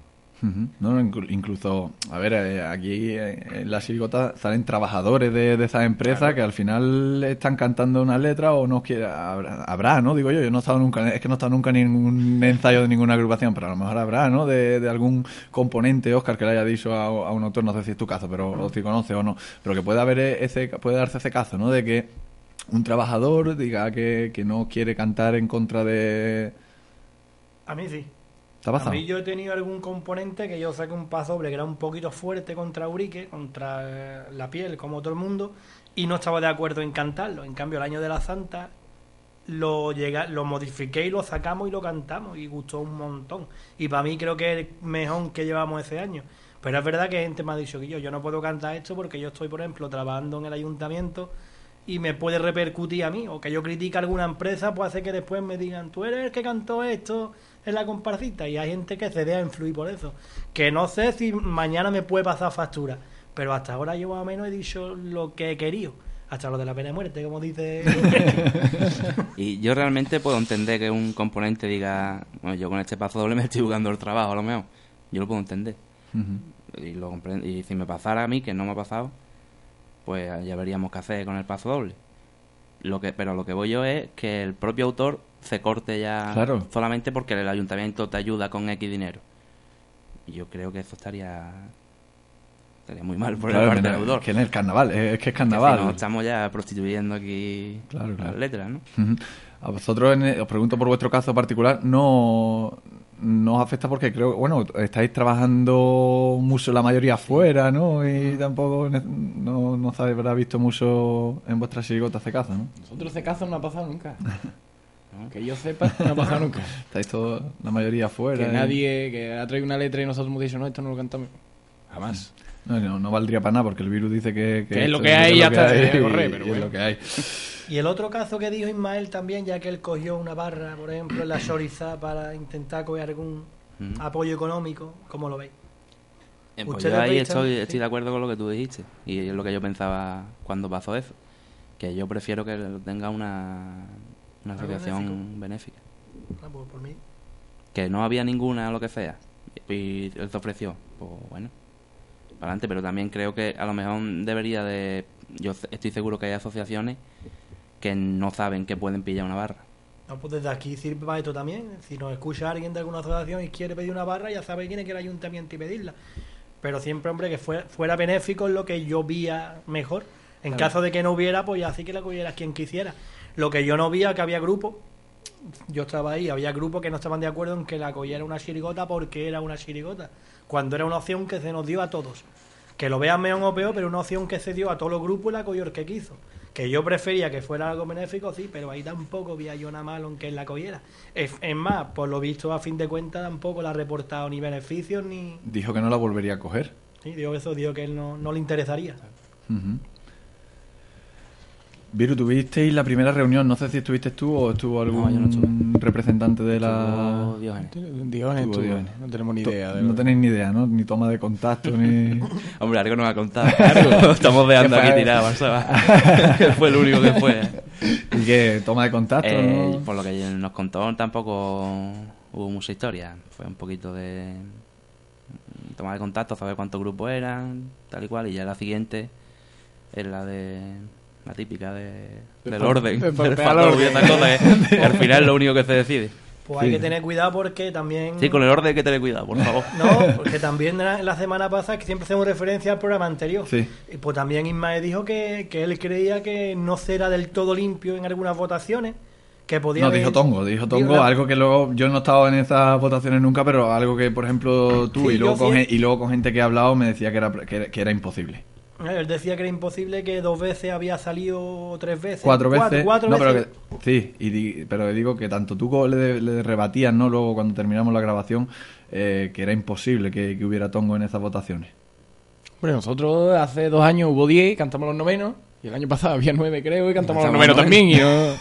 No, no, inclu- incluso, a ver, eh, aquí eh, en la chirigota salen trabajadores de, de esas empresas que al final están cantando una letra o no quiere, habrá, habrá, ¿no? Digo yo, yo no he estado nunca, es que no he estado nunca en ningún ensayo de ninguna agrupación, pero a lo mejor habrá, ¿no? De, de algún componente, Oscar, que le haya dicho a, a un autor, no sé si es tu caso, pero o si conoce o no, pero que puede haber ese, puede darse ese caso, ¿no? De que un trabajador diga que, que no quiere cantar en contra de... A mí sí. ¿Te ha A mí yo he tenido algún componente que yo saqué un paso doble que era un poquito fuerte contra Urique, contra eh, la piel, como todo el mundo, y no estaba de acuerdo en cantarlo. En cambio, el año de la Santa lo, llega, lo modifiqué y lo sacamos y lo cantamos y gustó un montón. Y para mí creo que es el mejor que llevamos ese año. Pero es verdad que gente me ha dicho que yo, yo no puedo cantar esto porque yo estoy, por ejemplo, trabajando en el ayuntamiento y me puede repercutir a mí. O que yo critique a alguna empresa, puede hacer que después me digan, tú eres el que cantó esto en la comparsita. Y hay gente que se deja influir por eso. Que no sé si mañana me puede pasar factura. Pero hasta ahora yo más o menos he dicho lo que he querido. Hasta lo de la pena de muerte, como dice. Y yo realmente puedo entender que un componente diga, bueno, yo con este paso doble me estoy jugando el trabajo, a lo mejor. Yo lo puedo entender. Y, lo comprendo. y si me pasara a mí, que no me ha pasado, pues ya veríamos qué hacer con el paso doble. Lo que, pero lo que voy yo es que el propio autor se corte ya Claro. solamente porque el ayuntamiento te ayuda con X dinero. Y yo creo que eso estaría estaría muy mal por Claro, la que parte del autor. que en el carnaval, es, es que es Que carnaval. si no, estamos ya prostituyendo aquí Claro, claro. las letras, ¿no? A vosotros, en el- os pregunto por vuestro caso particular, no, no os afecta porque creo, bueno, estáis trabajando mucho la mayoría afuera, ¿no? Y tampoco no, no se habrá visto mucho en vuestras chirigotas de caza, ¿no? Nosotros ese caso no ha pasado nunca. Que yo sepa, no ha pasado nunca. Estáis todos, la mayoría afuera. Que y- nadie, que ha traído una letra y nosotros hemos dicho, no, esto no lo cantamos. Jamás. No, no, no valdría para nada porque el virus dice que... Que es lo que hay y se correr, pero y es lo que hay. Y el otro caso que dijo Ismael también, ya que él cogió una barra, por ejemplo, en la Chorizá para intentar coger algún apoyo económico, ¿cómo lo veis? Eh, pues yo ahí estoy, estoy sí. de acuerdo con lo que tú dijiste. Y es lo que yo pensaba cuando pasó eso. Que yo prefiero que tenga una, una ¿Algo asociación benéfica. Ah, pues por mí. Que no había ninguna o lo que sea. Y él se ofreció. Pues bueno, para adelante. Pero también creo que a lo mejor debería de... Yo estoy seguro que hay asociaciones que no saben que pueden pillar una barra. No, pues desde aquí sirve para esto también. Si nos escucha alguien de alguna asociación y quiere pedir una barra, ya sabe quién es que el ayuntamiento y pedirla. Pero siempre, hombre, que fuera, fuera benéfico es lo que yo vía mejor. En caso de que no hubiera, pues ya sí que la cogiera quien quisiera. Lo que yo no veía que había grupos, yo estaba ahí, había grupos que no estaban de acuerdo en que la cogiera una chirigota porque era una chirigota. Cuando era una opción que se nos dio a todos. Que lo vean mejor o peor, pero una opción que se dio a todos los grupos y la el que quiso. Que yo prefería que fuera algo benéfico, sí, pero ahí tampoco vi a yo nada malo en que él la cogiera. Es, es más, por lo visto, a fin de cuentas, tampoco le ha reportado ni beneficios ni. Dijo que no la volvería a coger. Sí, digo eso, digo que él no, no le interesaría. Viru, tuvisteis la primera reunión, no sé si estuviste tú o estuvo algún No, yo no estuve. representante de la... Diógenes. Diógenes. no tenemos ni idea. de No tenéis ni idea, ¿no? Ni toma de contacto, ni... Hombre, algo nos ha contado. Estamos dejando aquí. Que fue el único que fue. ¿Y qué? ¿Toma de contacto? Eh, no? Por lo que nos contó, tampoco hubo mucha historia. Fue un poquito de tomar de contacto, saber cuántos grupos eran, tal y cual. Y ya la siguiente es la de la típica de, del orden. de del factor orden. y esas cosas, que- que al final es lo único que se decide. Pues hay Sí. que tener cuidado porque también. Sí, con el orden hay que tener cuidado, por favor. No, porque también la, la semana pasada, que siempre hacemos referencia al programa anterior. Sí. Y pues también Ismael dijo que, que él creía que no será del todo limpio en algunas votaciones. Que podía No, haber- dijo Tongo, dijo Tongo, algo que luego yo no he estado en esas votaciones nunca, pero algo que, por ejemplo, tú Sí, y, luego con, y luego con gente que ha hablado me decía que era, que era, que era imposible. Él decía que era imposible que dos veces había salido tres veces. Cuatro veces. Cuatro, no, veces. pero que, sí, y di- pero digo que tanto tú como le, le rebatías, ¿no? Luego cuando terminamos la grabación, eh, que era imposible que, que hubiera Tongo en esas votaciones. Hombre, nosotros hace dos años hubo 10, cantamos los novenos. Y el año pasado había nueve, creo, y cantamos los novenos también. Y yo,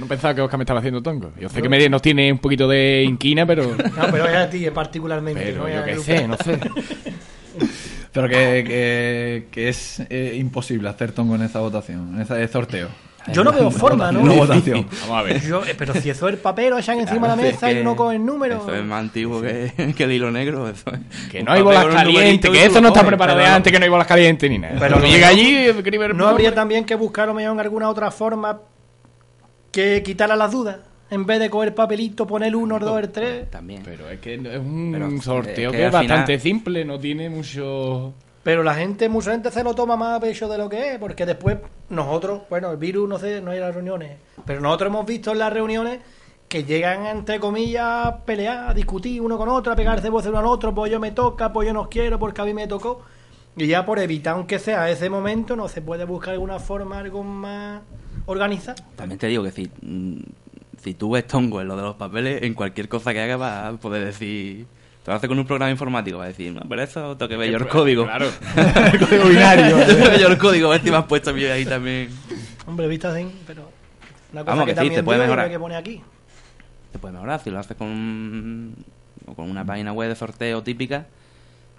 no pensaba que Oscar me estaba haciendo tongo. Yo sé que me, nos tiene un poquito de inquina, pero. No, pero es a ti, es particularmente. Pero no es yo qué sé, no sé. Pero que, que, que es eh, imposible hacer Tongo en esa votación, en ese sorteo. Yo no veo forma, ¿no? Una votación. Vamos a ver. Yo- eh, pero si eso es el papel, echan encima de la mesa es y uno coge el número. Eso es más antiguo que, que el hilo negro. Eso es. Que no hay bolas con calientes, que eso no está preparado de antes, que no hay bolas calientes ni nada. Pero llega allí, ¿No habría también que buscar lo mejor alguna otra forma que quitara las dudas? En vez de coger papelito, poner el 1, el 2, el 3. También. Pero es que es un Pero, sorteo eh, que que, es final- bastante simple, no tiene mucho. Pero la gente, mucha gente se lo toma más a pecho de lo que es, porque después nosotros, bueno, el virus no sé, no hay las reuniones, pero nosotros hemos visto en las reuniones que llegan, entre comillas, a pelear, a discutir uno con otro, a pegarse voces uno al otro, pues yo me toca, pues yo no quiero, porque a mí me tocó. Y ya por evitar, aunque sea ese momento, no se puede buscar alguna forma, algo más organizado. También te digo que si, mm, si tú ves tongo en lo de los papeles, en cualquier cosa que hagas vas a poder decir Te lo hace con un programa informático, va a decir, no, pero eso tengo que ver yo el código. Claro. El código binario. Tengo que ver yo el código, a ver si me has puesto a mí ahí tambiin Hombre, vista así, pero. Una cosa Vamos, que que, sí, también te puede mejorar. hay que poner aquí. Te puede mejorar si lo haces con, o con una página web de sorteo típica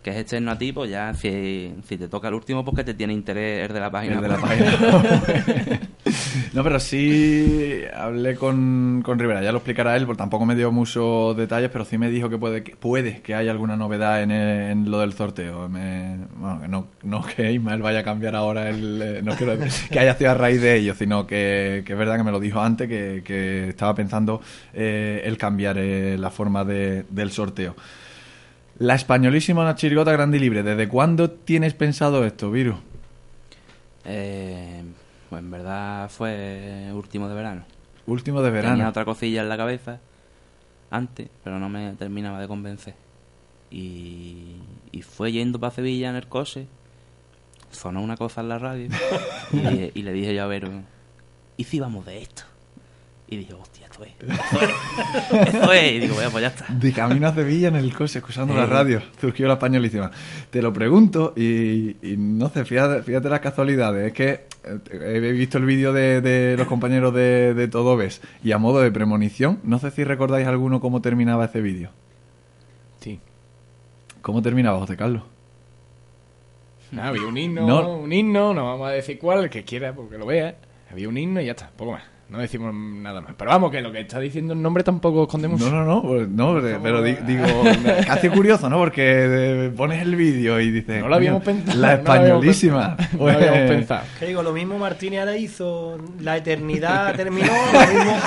que es externo a ti, pues ya si, si te toca el último, pues que te tiene interés el de la página El de la web. página. no, pero sí hablé con, con Rivera, ya lo explicará él, porque tampoco me dio muchos detalles, pero sí me dijo que puede que, puede que haya alguna novedad en, lo del sorteo. Bueno, no, que Ismael vaya a cambiar ahora el... eh, No quiero que haya sido a raíz de ello, sino que, es verdad que me lo dijo antes, que, que estaba pensando eh, el cambiar eh, la forma de- del sorteo. La españolísima una chirigota grande y libre. ¿Desde cuándo tienes pensado esto, Viru? Eh, pues en verdad fue último de verano. Último de Tenía verano. otra cosilla en la cabeza antes, pero no me terminaba de convencer. Y, y fue yendo para Sevilla en el coche, sonó una cosa en la radio y, y le dije yo a Vero, ¿y si vamos de esto? Y dije, hostia, esto es, esto es, esto es. Y digo, bueno, pues ya está. De camino a Sevilla en el coche, escuchando la radio. Surgió la españolísima. Te lo pregunto y, y no sé, fíjate, fíjate las casualidades. Es que eh, he visto el vídeo de, de los compañeros de, de Todo Ves y a modo de premonición, no sé si recordáis alguno cómo terminaba ese vídeo. Sí. ¿Cómo terminaba, José Carlos? Nada, había un himno, No. un himno, no vamos a decir cuál, el que quiera, porque lo vea. Había un himno y ya está, poco más. No decimos nada más. Pero vamos, que lo que está diciendo el nombre tampoco esconde mucho. No, no, no, pues, no, pero, pero di- digo, casi curioso, ¿no? Porque eh, pones el vídeo y dices... No lo habíamos "Coño, pensado, La no lo habíamos españolísima. No lo Pues, habíamos pensado. Que digo, lo mismo Martínez ahora hizo La Eternidad terminó, lo mismo.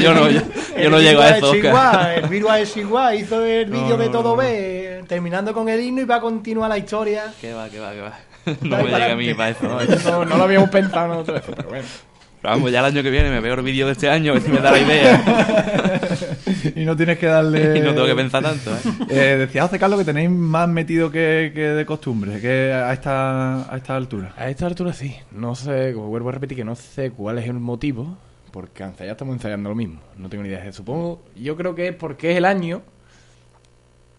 Yo no- yo- el yo no llego a eso, es Oscar. igual, el virus es igual, hizo el No, vídeo de todo no. B, terminando con el himno y va a continuar la historia. Que va, que va, que va. No me llega a mí para eso. No, eso no, no lo habíamos pensado nosotros, pero bueno. Pero vamos, ya el año que viene me veo el vídeo de este año, ver si me da la idea. y no tienes que darle... Y no tengo que pensar tanto, ¿eh? Eh, decía José Carlos que tenéis más metido que, que de costumbre, que a esta, a esta altura. A esta altura sí. No sé, como vuelvo a repetir, que no sé cuál es el motivo, porque ensayar estamos ensayando lo mismo. No tengo ni idea. Supongo, yo creo que es porque es el año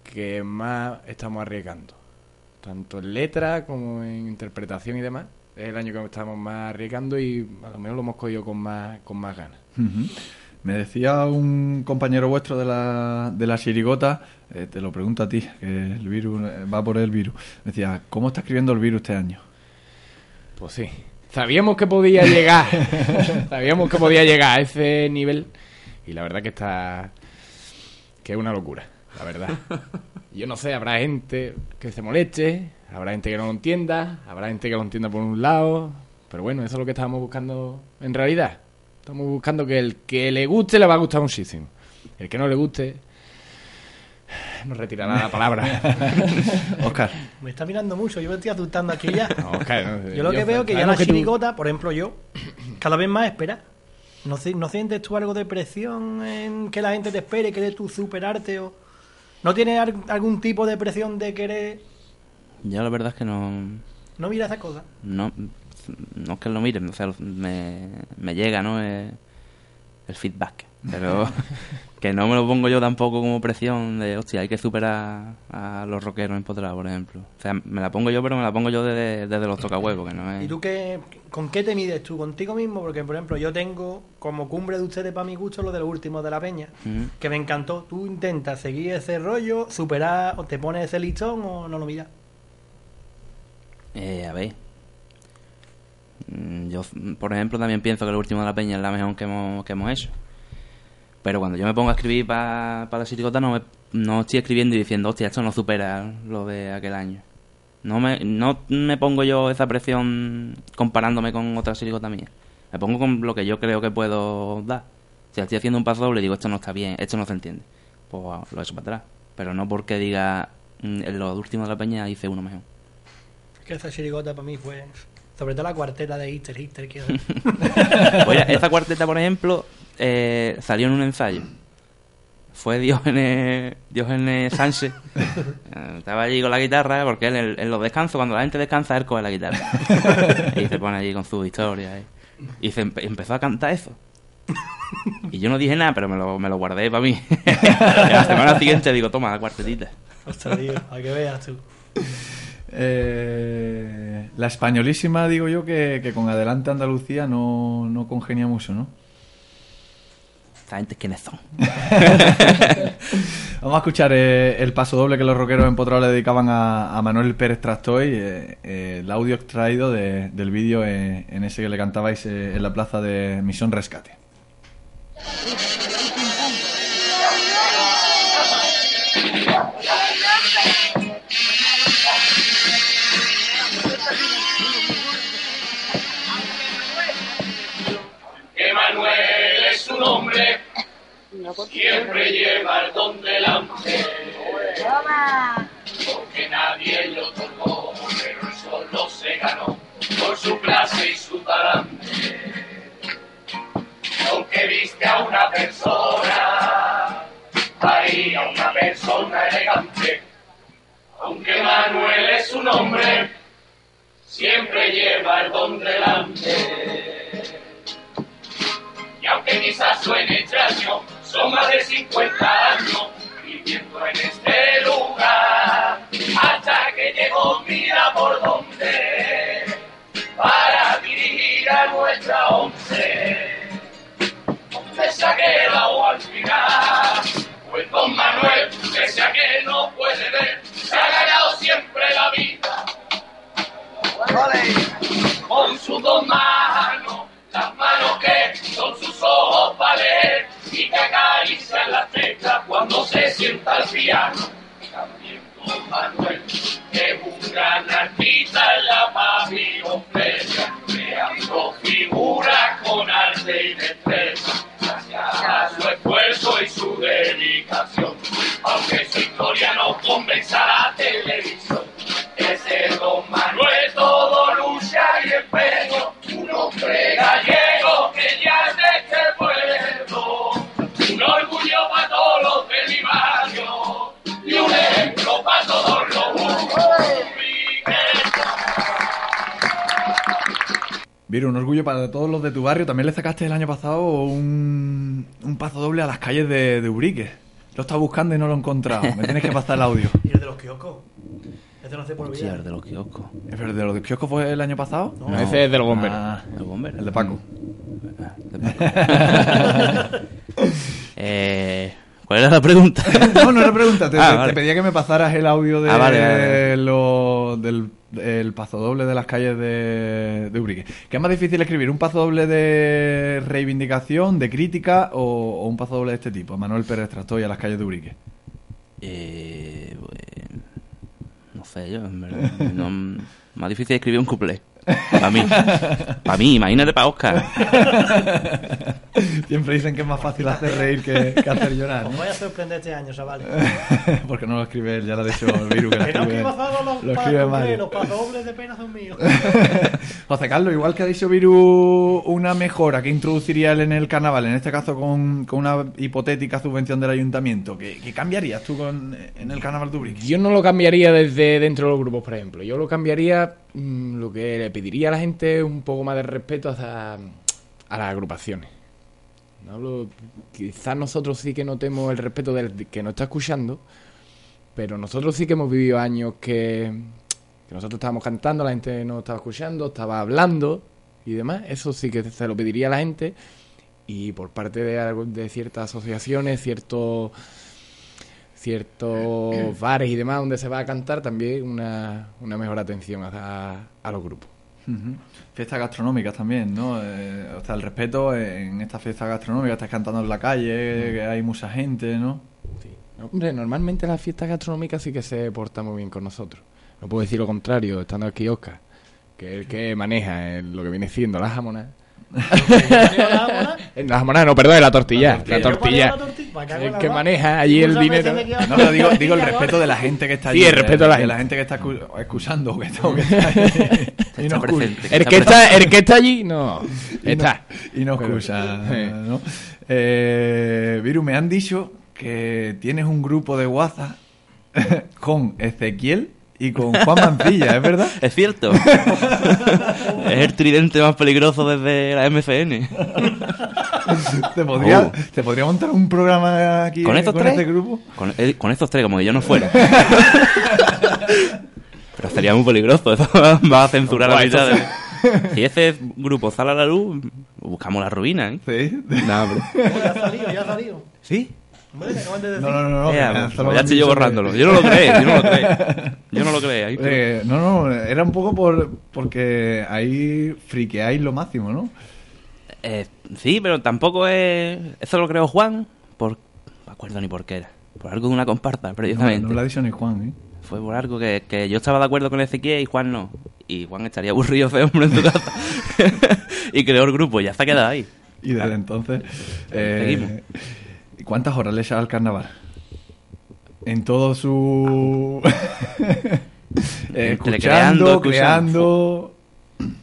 que más estamos arriesgando. Tanto en letra como en interpretación y demás. Es el año que estamos más arriesgando y a lo menos lo hemos cogido con más, con más ganas. Me decía un compañero vuestro de la, de la chirigota, eh, te lo pregunto a ti, que el virus eh, va por el virus. Me decía, ¿cómo está escribiendo el virus este año? Pues sí. Sabíamos que podía llegar. Sabíamos que podía llegar a ese nivel. Y la verdad que está. que es una locura, la verdad. Yo no sé, habrá gente que se moleste, habrá gente que no lo entienda, habrá gente que lo entienda por un lado. Pero bueno, eso es lo que estábamos buscando en realidad. Estamos buscando que el que le guste le va a gustar muchísimo. El que no le guste. Nos retirará la palabra. Oscar, Me está mirando mucho, yo me estoy asustando aquí ya. No, Oscar, no sé. Yo lo que veo que ya la tú- chirigota, por ejemplo yo, cada vez más espera. ¿No, si- ¿No sientes tú algo de presión en que la gente te espere, que eres tu superarte o... ¿No tienes al- algún tipo de presión de querer... Yo la verdad es que no, No mira esas cosas? no, no es que lo miren, o sea, me, me llega, ¿no? Eh, el feedback. Pero que no me lo pongo yo tampoco como presión de, hostia, hay que superar a los rockeros empotrados, por ejemplo. O sea, me la pongo yo, pero me la pongo yo desde, desde los tocahuevos, que no es... ¿Y tú qué, con qué te mides tú? ¿Contigo mismo? Porque, por ejemplo, yo tengo como cumbre de ustedes para mi gusto lo de los últimos de la peña, que me encantó. ¿Tú intentas seguir ese rollo, superar, o te pones ese listón o no lo miras? Eh, a ver. Mm, Yo, por ejemplo, también pienso que el último de la peña es la mejor que hemos, que hemos hecho. Pero cuando yo me pongo a escribir para la chirigota no, no estoy escribiendo y diciendo, hostia, esto no supera lo de aquel año. No me, no me pongo yo esa presión comparándome con otra chirigota mía. Me pongo con lo que yo creo que puedo dar. Si estoy haciendo un paso doble digo, esto no está bien, esto no se entiende, pues lo he hecho para atrás. Pero no porque diga, mm, en los últimos de la peña hice uno mejor. Que esa chirigota para mí fue... Sobre todo la cuarteta de Hister, Hister, quiero decir. Oye, esa cuarteta, por ejemplo, eh, salió en un ensayo. Fue Diógenes, Diógenes Sánchez. Eh, estaba allí con la guitarra, porque él en, en los descansos, cuando la gente descansa, él coge la guitarra. y se pone allí con su historia. eh. Y se empe- empezó a cantar eso. Y yo no dije nada, pero me lo, me lo guardé para mí. y la semana siguiente digo, toma, la cuartetita. Ostras, tío, a que veas tú. Eh, la españolísima, digo yo, que, que con Adelante Andalucía no, no congenia mucho, ¿no? Esta gente, ¿quiénes son? Vamos a escuchar eh, el paso doble que los rockeros empotrados le dedicaban a, a Manuel Pérez Trastoy, eh, eh, el audio extraído de- del vídeo en ese que le cantabais en la plaza de Misión Rescate. Siempre lleva el don delante. Porque nadie le otorgó, pero él solo se ganó por su clase y su talante. Aunque viste a una persona, ahí a una persona elegante. Aunque Manuel es un hombre, siempre lleva el don delante. Y aunque quizás suene extraño, son más de 50 años viviendo en este lugar. Hasta que llegó, mira por dónde, para dirigir a nuestra once. ¿Dónde se ha quedado al final? Pues don Manuel, pese a que no puede ver, se ha ganado siempre la vida con sus dos manos, las manos que son sus ojos para y que acarician las teclas cuando se sienta al piano. También Manuel es un gran artista en la papiroflexia, creando figuras con arte y destreza, gracias a su esfuerzo y su dedicación. Aunque su historia no convenza a la televisión, Viru, un orgullo para todos los de tu barrio. También le sacaste el año pasado un, un paso doble a las calles de, de Urique. Lo estaba buscando y no lo he encontrado. Me tienes que pasar el audio. ¿Y el de los kioscos? Este no se puede Hostia, el de los kioscos. ¿Pero el de los kioscos fue el año pasado? No, ese es de los bomberos. Ah, El bomber. el de Paco. Eh, ¿Cuál era la pregunta? No, no era pregunta. Te, Ah, te- te vale. pedía que me pasaras el audio de Ah, vale, vale. lo- del el paso doble de las calles de, de Urique. ¿Qué es más difícil escribir? ¿Un paso doble de reivindicación, de crítica o, o un paso doble de este tipo? Manuel Pérez Trastoy a las calles de Urique. Eh, pues, no sé yo, en verdad. No, más difícil escribir un cuplé. Para mí. Para mí, imagínate para Oscar. Siempre dicen que es más fácil hacer reír que, que hacer llorar. Os ¿no? voy a sorprender este año, chavales. Porque no lo escribe él, ya lo ha dicho el Viru que lo Que no escribe, los lo escribe pasos, Mario. los pasodobles de pena son míos. José Carlos, igual que ha dicho Viru una mejora que introduciría él en el carnaval, en este caso con, con una hipotética subvención del ayuntamiento, ¿qué, qué cambiarías tú con, en el carnaval de? Yo no lo cambiaría desde dentro de los grupos, por ejemplo. Yo lo cambiaría, lo que le pediría a la gente es un poco más de respeto a las agrupaciones. No hablo- quizás nosotros sí que notemos el respeto del que nos está escuchando, pero nosotros sí que hemos vivido años que, que nosotros estábamos cantando, la gente nos estaba escuchando, estaba hablando y demás. Eso sí que se lo pediría a la gente. Y por parte de, de ciertas asociaciones, ciertos ciertos bares y demás donde se va a cantar, también una, una mejor atención a, a los grupos. Fiestas gastronómicas también, ¿no? Eh, o sea, el respeto en estas fiestas gastronómicas, estás cantando en la calle, que hay mucha gente, ¿no? Sí. Hombre, normalmente las fiestas gastronómicas sí que se portan muy bien con nosotros. No puedo decir lo contrario, estando aquí Oscar, que es el que maneja eh, lo que viene siendo las jamonas. Las jamonas, no, perdón, la tortilla. La tortilla. El que maneja allí el dinero. No, pero digo, digo el respeto de la gente que está Sí, allí. el respeto a la de gente. la gente que está escu- escuchando, que está, que está ahí y Está no escucha. presente. El que está, el que está allí, no. Está. Y no excusa, Sí. ¿no? Eh, Viru, me han dicho que tienes un grupo de WhatsApp con Ezequiel y con Juan Mancilla, ¿es verdad? Es cierto. es el tridente más peligroso desde la MCN. ¿Te podría, Oh. ¿te podría montar un programa aquí ¿Con estos tres? este grupo? Con, eh, con estos tres, como que yo no fuera. Pero sería muy peligroso. Eso va a censurar la mitad de... Si ese grupo sale a la luz, buscamos la ruina, ¿eh? Sí. No. Ya ha salido, ya ha salido. ¿Sí? Hombre, te acaban de decir. No, no, no. no, pues, ya han estoy yo borrándolo. Yo no lo creo, yo no lo creo. Yo no lo creo. ahí- Eh, no, no, era un poco por porque ahí friqueáis lo máximo, ¿no? Eh, sí, pero tampoco es... Eso lo creó Juan por... No me acuerdo ni por qué era. Por algo de una comparta, No, precisamente. no lo ha dicho ni Juan, ¿eh? Fue por algo que, que yo estaba de acuerdo con Ezequiel y Juan no. Y Juan estaría aburrido ese hombre en su casa. y creó el grupo y ya se ha quedado ahí. Y desde entonces... Seguimos. Eh, ¿y ¿Cuántas horas le echas al carnaval? En todo su... Eh, escuchando, creando, creando... Un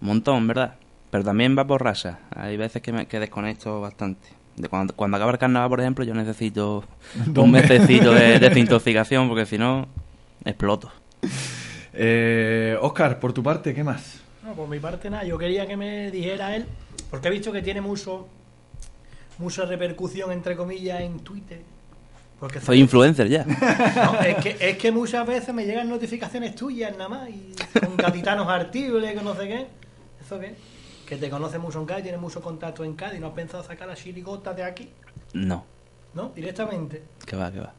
montón, ¿verdad? Pero también va por raza. Hay veces que, me, que desconecto bastante. De cuando, cuando acaba el carnaval, por ejemplo, yo necesito Dos un mesecito de desintoxicación porque si no, exploto. Eh, Oscar, por tu parte, ¿qué más? No, por mi parte nada, yo quería que me dijera él, porque he visto que tiene mucho mucha repercusión entre comillas en Twitter. Porque Soy influencer ya. No, es, que, es que muchas veces me llegan notificaciones tuyas nada más y con capitanos artibles, que no sé qué. ¿Eso qué? Que te conoce mucho en Cádiz, tienes mucho contacto en Cádiz, ¿no has pensado sacar las chirigotas de aquí? No, ¿No? Directamente. que va, que va.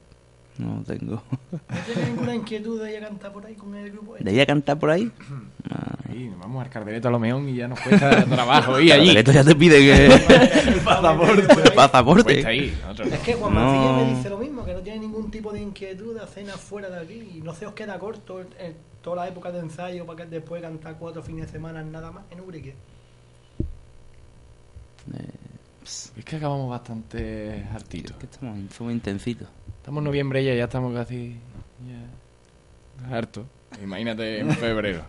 No tengo. ¿No ninguna inquietud de ir a cantar por ahí con el grupo? este? ¿De ir a cantar por ahí? Ah, Ahí, nos vamos al Cardereto a lo meón y ya nos cuesta trabajo ir allí. Esto ya te pide que. El pasaporte. Pasaporte. Ir, nosotros no. Es que Juan No. Mancilla me dice lo mismo, que no tiene ningún tipo de inquietud de hacer nada fuera de aquí. Y no se os queda corto en toda la época de ensayo para que después cantar cuatro fines de semana nada más en Urique. Es que acabamos bastante hartitos. Que estamos, somos intensitos. Estamos en noviembre ya, ya estamos casi... Ya... Harto. Imagínate en febrero.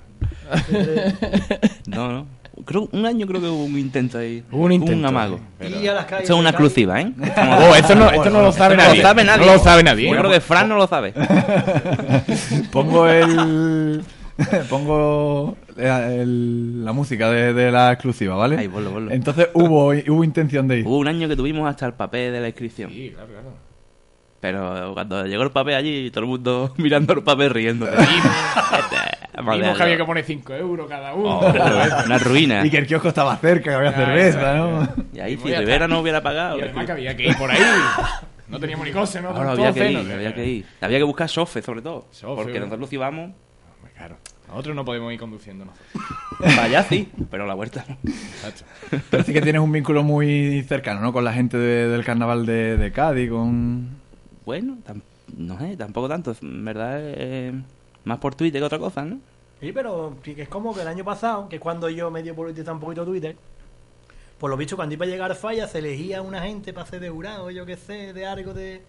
No, no. Creo, un año creo que hubo un intento ahí. Hubo un intento, Un amago. Pero- Y a las calles Esto es una exclusiva, ¿eh? Oh, esto no, esto no lo sabe No nadie. lo sabe nadie. No lo sabe nadie. Yo creo que Fran no lo sabe. Pongo el... Pongo la, el- la música de, de la exclusiva, ¿vale? Ahí, ponlo, ponlo. Entonces hubo, hubo intención de ir. Hubo un año que tuvimos hasta el papel de la inscripción. Sí, claro, claro. Pero cuando llegó el papel allí, todo el mundo mirando el papel riendo. Vimos que había que poner 5 euros cada uno. Una ruina. Y que el kiosco estaba cerca, que había Claro, cerveza, ¿no? Y ahí, Y si Rivera está. no hubiera pagado. Y además que había que ir por ahí. No teníamos ni coche, ¿no? Ahora había que ir, no- había que ir. Había que buscar sofe, sobre todo. Sofe, porque bueno. nosotros íbamos. Nosotros no podemos ir conduciendo nosotros. para allá, sí, pero la no. Pero sí que tienes un vínculo muy cercano, ¿no? Con la gente de- del carnaval de, de Cádiz, con... Bueno, tam- no sé, tampoco tanto. En verdad, eh, más por Twitter que otra cosa, ¿no? Sí, pero es como que el año pasado, que es cuando yo medio politizaba un poquito Twitter, por lo visto cuando iba a llegar falla se elegía a una gente para ser de jurado, yo qué sé, de algo de...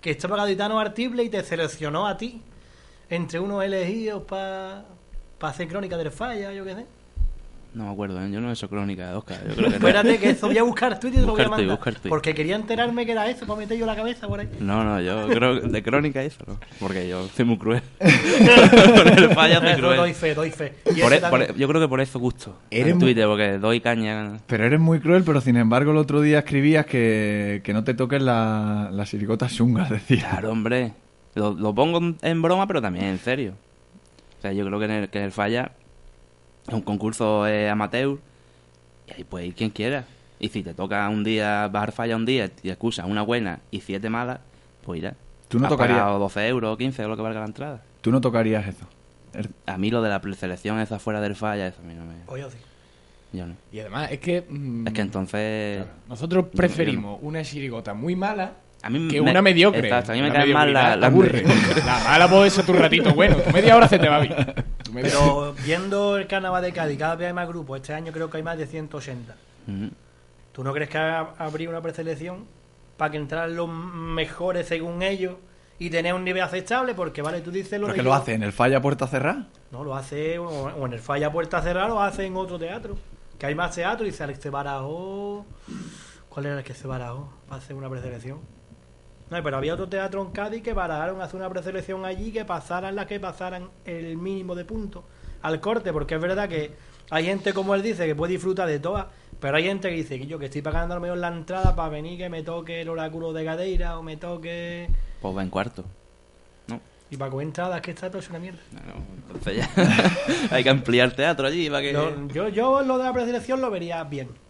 que estaba gaditano artible y te seleccionó a ti entre unos elegidos para hacer crónica del falla, yo qué sé. No me acuerdo, ¿eh? yo no he hecho crónica de Oscar. Yo creo que no. Espérate que eso voy a buscar Twitter y te lo voy a mandar. buscar tuit. Porque quería enterarme que era eso para meter yo la cabeza por ahí. No, no, yo creo que de crónica eso, ¿no? Porque yo soy muy cruel. Con el falla soy Eso doy cruel. fe, doy fe. Por e- por e- yo creo que por eso gusto. Eres En muy- Twitter, porque doy caña. Pero eres muy cruel, pero sin embargo el otro día escribías que, que no te toquen la- las sirigotas chungas, decía. Claro, hombre. Lo, lo pongo en broma, pero también en serio. Yo creo que en el, que en el falla es un concurso eh, amateur y ahí puede ir quien quiera. Y si te toca un día bajar falla un día y excusas una buena y siete malas, pues irá. Tú no Has tocarías- pagado 12 euros o 15 o lo que valga la entrada. Tú no tocarías eso. Er- A mí lo de la preselección esa fuera del falla, eso a mí no me... Oye, sí. Yo no. Y además es que... mm, Es que entonces... Nosotros preferimos una chirigota muy mala A mí que me- una mediocre. Exacto, a mí me La cae mal la... la- aburre. La mala puede ser tu ratito bueno. Tu media hora se te va bien. Pero viendo el carnaval de Cádiz, cada vez hay más grupos. Este año creo que hay más de 180. Ujú. ¿Tú no crees que habría una preselección para que entraran los mejores según ellos y tener un nivel aceptable? Porque, vale, tú dices lo ¿Pero de qué yo- lo hace? ¿En el falla puerta cerrada? No, lo hace o, o en el Falla Puerta Cerrada o hace en otro teatro. Que hay más teatro y se, se barajó. ¿Cuál era el que se barajó para hacer una preselección? No, pero había otro teatro en Cádiz que barajaron hacer una preselección allí que pasaran las que pasaran el mínimo de puntos al corte, porque es verdad que hay gente, como él dice, que puede disfrutar de todas, pero hay gente que dice que yo que estoy pagando a lo mejor la entrada para venir que me toque el oráculo de Gadeira o me toque... Pues va en cuarto. No, Y para entradas, que está todo es una mierda. no, no, entonces ya hay que ampliar teatro allí para que... Yo, yo lo de la preselección lo vería bien.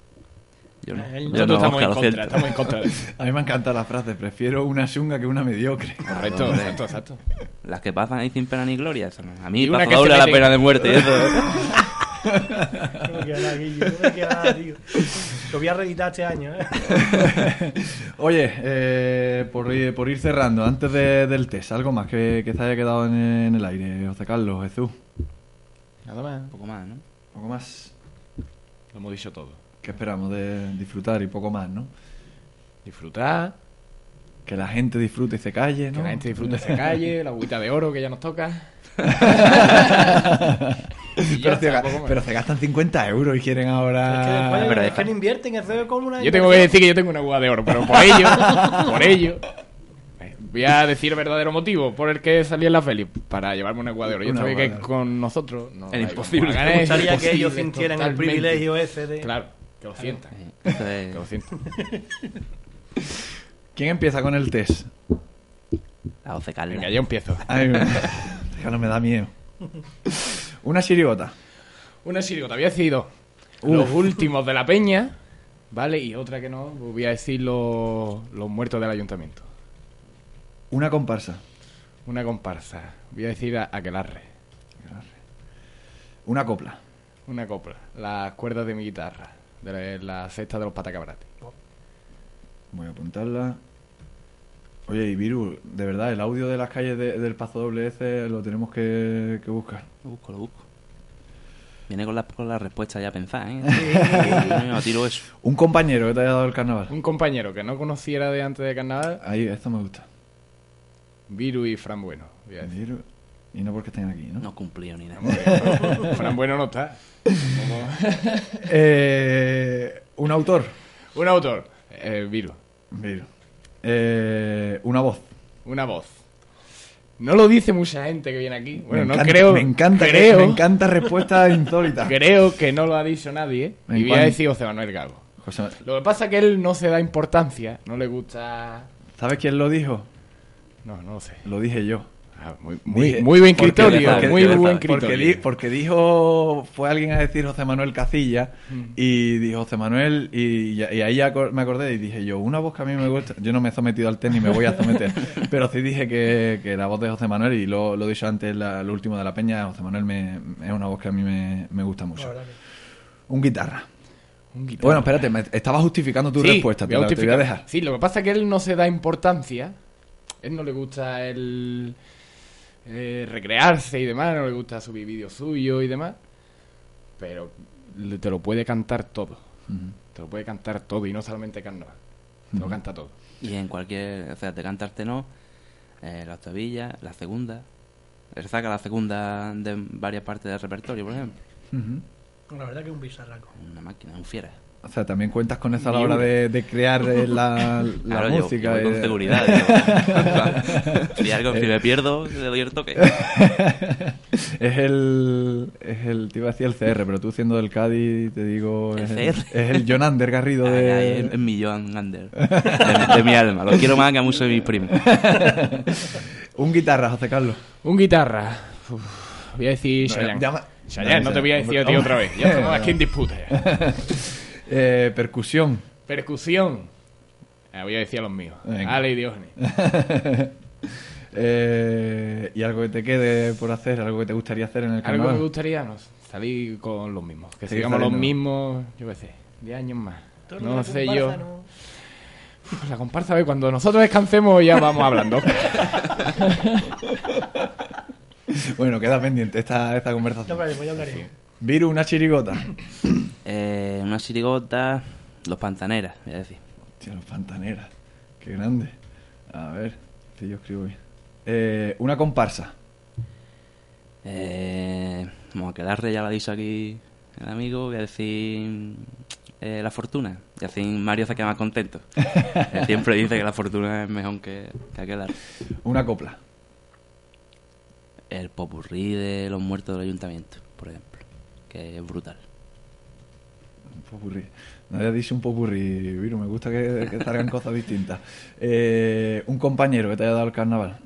Yo no, yo no, estamos en contra, estamos en contra. A mí me encanta la frase, prefiero una chunga que una mediocre. Correcto, exacto, exacto. Las que pasan ahí sin pena ni gloria, eso no. A mí se doble la pena de muerte, eso. Lo voy a reeditar este año, ¿eh? Oye, eh, por, ir, por ir cerrando, antes de- del test, algo más que, que se haya quedado en, en el aire, José Carlos, Jesús, Nada más. Un poco más, ¿no? poco más Lo hemos dicho todo. Que esperamos de disfrutar y poco más, ¿no? Disfrutar, Que la gente disfrute y se calle, ¿no? que la gente disfrute ese calle, la agüita de oro que ya nos toca. Y pero, se, pero se gastan 50 euros y quieren ahora... Es que después pero es deja- que no invierten, eso es como una. Yo tengo que decir que yo tengo una agua de oro, pero por ello, por ello, eh, voy a decir el verdadero motivo por el que salí en la Feli, para llevarme una agua de oro. Yo sabía que con nosotros no Era imposible. Me gustaría que ellos sintieran el privilegio ese de. Claro, que lo sientan, Eso que lo sientan. ¿Quién empieza con el test? La José Carlos. Venga, yo empiezo. Ay, déjalo, me da miedo. Una chirigota. Una chirigota, había decidido los últimos de la peña, ¿vale? Y otra que no, voy a decir los, los muertos del ayuntamiento. Una comparsa. Una comparsa, voy a decir a Aquelarre. Una copla. Una copla, las cuerdas de mi guitarra, de la, la cesta de los patacabrati. Voy a apuntarla. Oye, y Viru, de verdad, el audio de las calles de- del Pazo WS lo tenemos que, que buscar. Lo busco, lo busco. Viene con la, con la respuesta ya pensada, ¿eh? Yo no tiro eso. Un compañero que te haya dado el carnaval. Un compañero que no conociera de antes de carnaval, Ahí, esto me gusta. Viru y Fran Bueno. voy a decir. Viru, y no porque estén aquí, ¿no? No cumplió ni nada. Fran Bueno no está. Eh, un autor. Un autor, eh, Viru. Viru. Eh, una voz. Una voz. No lo dice mucha gente que viene aquí. Bueno, me no encanta, creo. Me encanta, creo, me encanta respuesta insólita. creo que no lo ha dicho nadie. Y voy a decir José Manuel Gago. José- Lo que pasa es que él no se da importancia, no le gusta. ¿Sabes quién lo dijo? No, no lo sé. Lo dije yo. Ah, muy, muy, Dije- muy buen porque- criterio, porque- muy porque- buen Porque, criterio. di- porque dijo, fue alguien a decir José Manuel Casilla Mm. y dijo José Manuel y, y ahí ya me acordé y dije yo, una voz que a mí me gusta, yo no me he sometido al test ni me voy a someter, pero sí dije que, que la voz de José Manuel y lo, lo he dicho antes, la- lo último de la peña, José Manuel me, es una voz que a mí me, me gusta mucho. Un guitarra. Un guitarra. Bueno, espérate, me estaba justificando tu Sí, respuesta, te voy a la, te voy a justificar. dejar. Sí, lo que pasa es que él no se da importancia. Él no le gusta el eh, recrearse y demás, no le gusta subir vídeos suyos y demás. Pero te lo puede cantar todo. Te lo puede cantar todo y no solamente carnaval. Te lo canta todo. Y en cualquier. O sea, te cantarte no. Eh, la octavilla, la segunda. Él saca la segunda de varias partes del repertorio, por ejemplo. Ujú. La verdad que es un bizarraco. Una máquina, un fiera. O sea, también cuentas con eso a la hora de, de crear eh, la, la Claro, yo- música. yo voy con eh. seguridad. si algo, si me pierdo, le doy el toque. es el es el te iba a decir el CR pero tú siendo del Cádiz te digo ¿El es, CR? es el John Ander Garrido Ay, de ay, es, es mi Joan Gander. De, de mi alma. Lo quiero más que a muchos de mis primos. un guitarra José Carlos Un guitarra. Uf, voy a decir Chayanne. llama- Chayanne, no te voy a decir a ti otra vez. Ya estamos aquí en disputa. Ya. Eh, percusión Percusión. Ah, voy a decir a los míos. Venga. Ale y Diógenes. Eh, y algo que te quede por hacer algo que te gustaría hacer en el Algo carnaval que me gustaría no, salir con los mismos. Que sigamos los mismos, yo qué sé, 10 años más. No sé comparsa, yo. no- Uf, La comparsa, a ver, cuando nosotros descansemos ya vamos hablando. bueno queda pendiente esta, esta Ya conversación hablaremos, ya hablaremos. Viru una chirigota Eh, una chirigota. Los pantaneras, voy a decir. Hostia, los pantaneras qué grande a ver si yo escribo bien Eh, una comparsa Eh, como que darle ya la dicho aquí el amigo, voy a decir eh, la fortuna. Y así Mario se queda más contento. Él siempre dice que la fortuna es mejor que, que aquel Una copla. El popurrí de los muertos del ayuntamiento, por ejemplo. Que es brutal. Un popurrí. Había dicho un popurrí, Viru. Me gusta que, que salgan cosas distintas. Eh, un compañero que te haya dado el carnaval.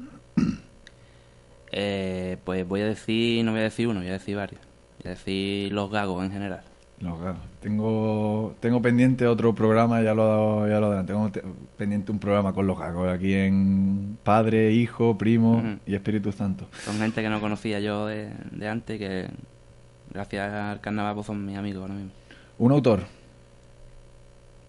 Eh, pues voy a decir, no voy a decir uno, voy a decir varios. Voy a decir los gagos en general. No, claro. Tengo, tengo pendiente otro programa, ya lo, ya lo adelanté. Tengo te- pendiente un programa con los gagos aquí en Padre, Hijo, Primo y Espíritu Santo. Son gente que no conocía yo de, de antes que gracias al carnaval pues son mis amigos ahora mismo. Un autor.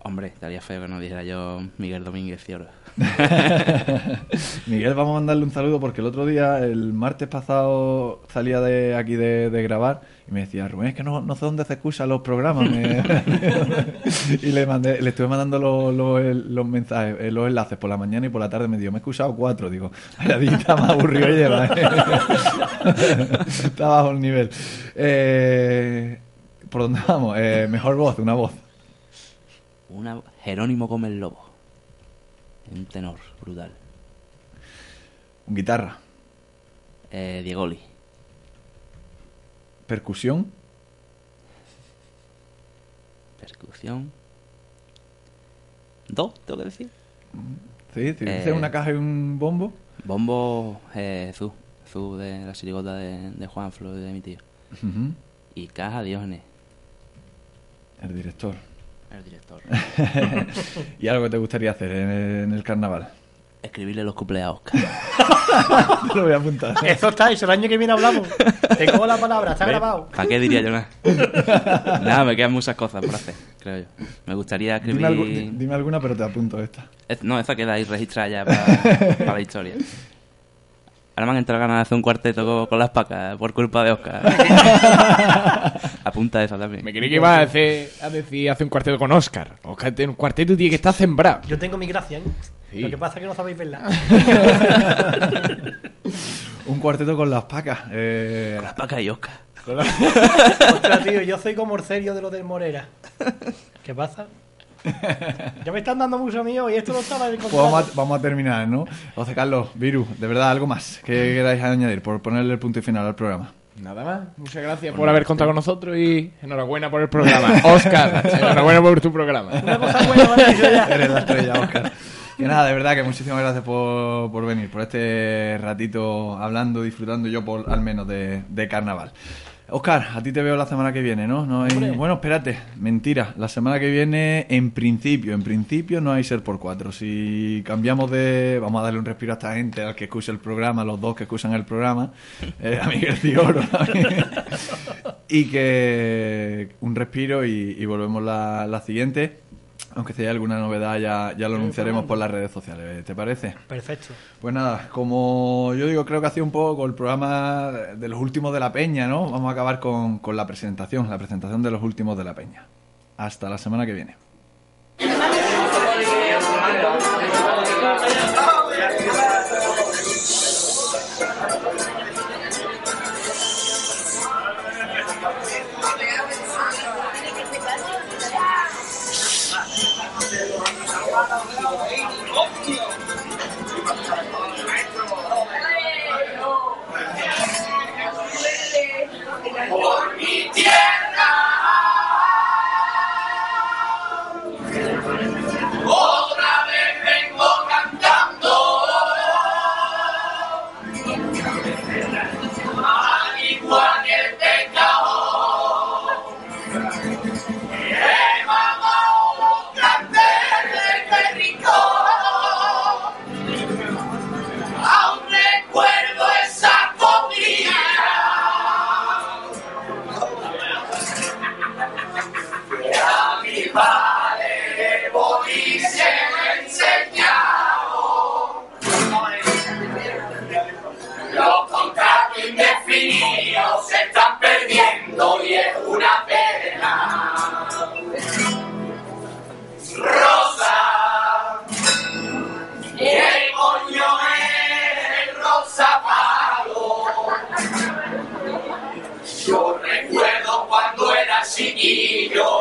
Hombre, estaría feo que no dijera yo Miguel Domínguez Cioro. Miguel, vamos a mandarle un saludo porque el otro día, el martes pasado, salía de aquí de, grabar y me decía, Rubén, es que no, sé dónde se escuchan los programas. y le mandé, le estuve mandando los, mensajes, eh, los enlaces por la mañana y por la tarde me dijo, me he escuchado cuatro. Digo, la dita más aburrido lleva. ¿eh?". Está bajo el nivel. Eh, ¿Por dónde vamos? Eh, mejor voz, una voz. Una, Jerónimo Gómez Lobo. Un tenor brutal. Un guitarra. Eh, Diegoli. Percusión. Percusión. Dos, tengo que decir. Sí, si Eh. dices una caja y un bombo. Bombo eh. Jesús de la sirigota de, de Juan Flo y de mi tío. Y Caja Diógenes, El director. El director. ¿Y algo que te gustaría hacer en el, en el carnaval? Escribirle los cumpleaños a Oscar. Te lo voy a apuntar. Eso está hecho, el año que viene hablamos. Tengo la palabra, está grabado. ¿Para qué diría yo nada? nada, me quedan muchas cosas por hacer, creo yo. Me gustaría escribir... Dime, algu- di- dime alguna, pero te apunto esta. Es- No, esa queda ahí registrada ya para, la historia. Ahora me han entrado ganas de hacer un cuarteto con, con las pacas por culpa de Oscar. Apunta esa también. Me creí que iba a decir, a decir hace un cuarteto con Oscar. Oscar tiene un cuarteto tiene que estar sembrado. Yo tengo mi gracia, ¿eh? Sí. Lo que pasa es que no sabéis verla. Un cuarteto con las pacas. Eh, Las pacas y Oscar. Ostras, tío, yo soy como el serio de lo del Morera. ¿Qué pasa? Ya me están dando mucho mío y esto no estaba en el pues vamos, a, vamos a terminar, ¿no? José Carlos, Viru, de verdad, algo más que queráis añadir por ponerle el punto y final al programa. Nada más. Muchas gracias por haber contado con nosotros y enhorabuena por el programa. Oscar, enhorabuena por tu programa. Una cosa buena ya. Eres la estrella, Oscar. Que nada, de verdad que muchísimas gracias por, por venir, por este ratito hablando, disfrutando yo por al menos de, de carnaval. Oscar, a ti te veo la semana que viene, ¿no? no hay... Bueno, espérate, mentira. La semana que viene, en principio, en principio no hay ser por cuatro. Si cambiamos de... Vamos a darle un respiro a esta gente, al que escucha el programa, los dos que escuchan el programa, eh, a Miguel también. y que un respiro y, y volvemos la, la siguiente. Aunque si hay alguna novedad ya, ya lo anunciaremos por las redes sociales, ¿te parece? Perfecto. Pues nada, como yo digo, creo que ha sido un poco el programa de los últimos de la Peña, ¿no? Vamos a acabar con, con la presentación, la presentación de los últimos de la Peña. Hasta la semana que viene. y yo.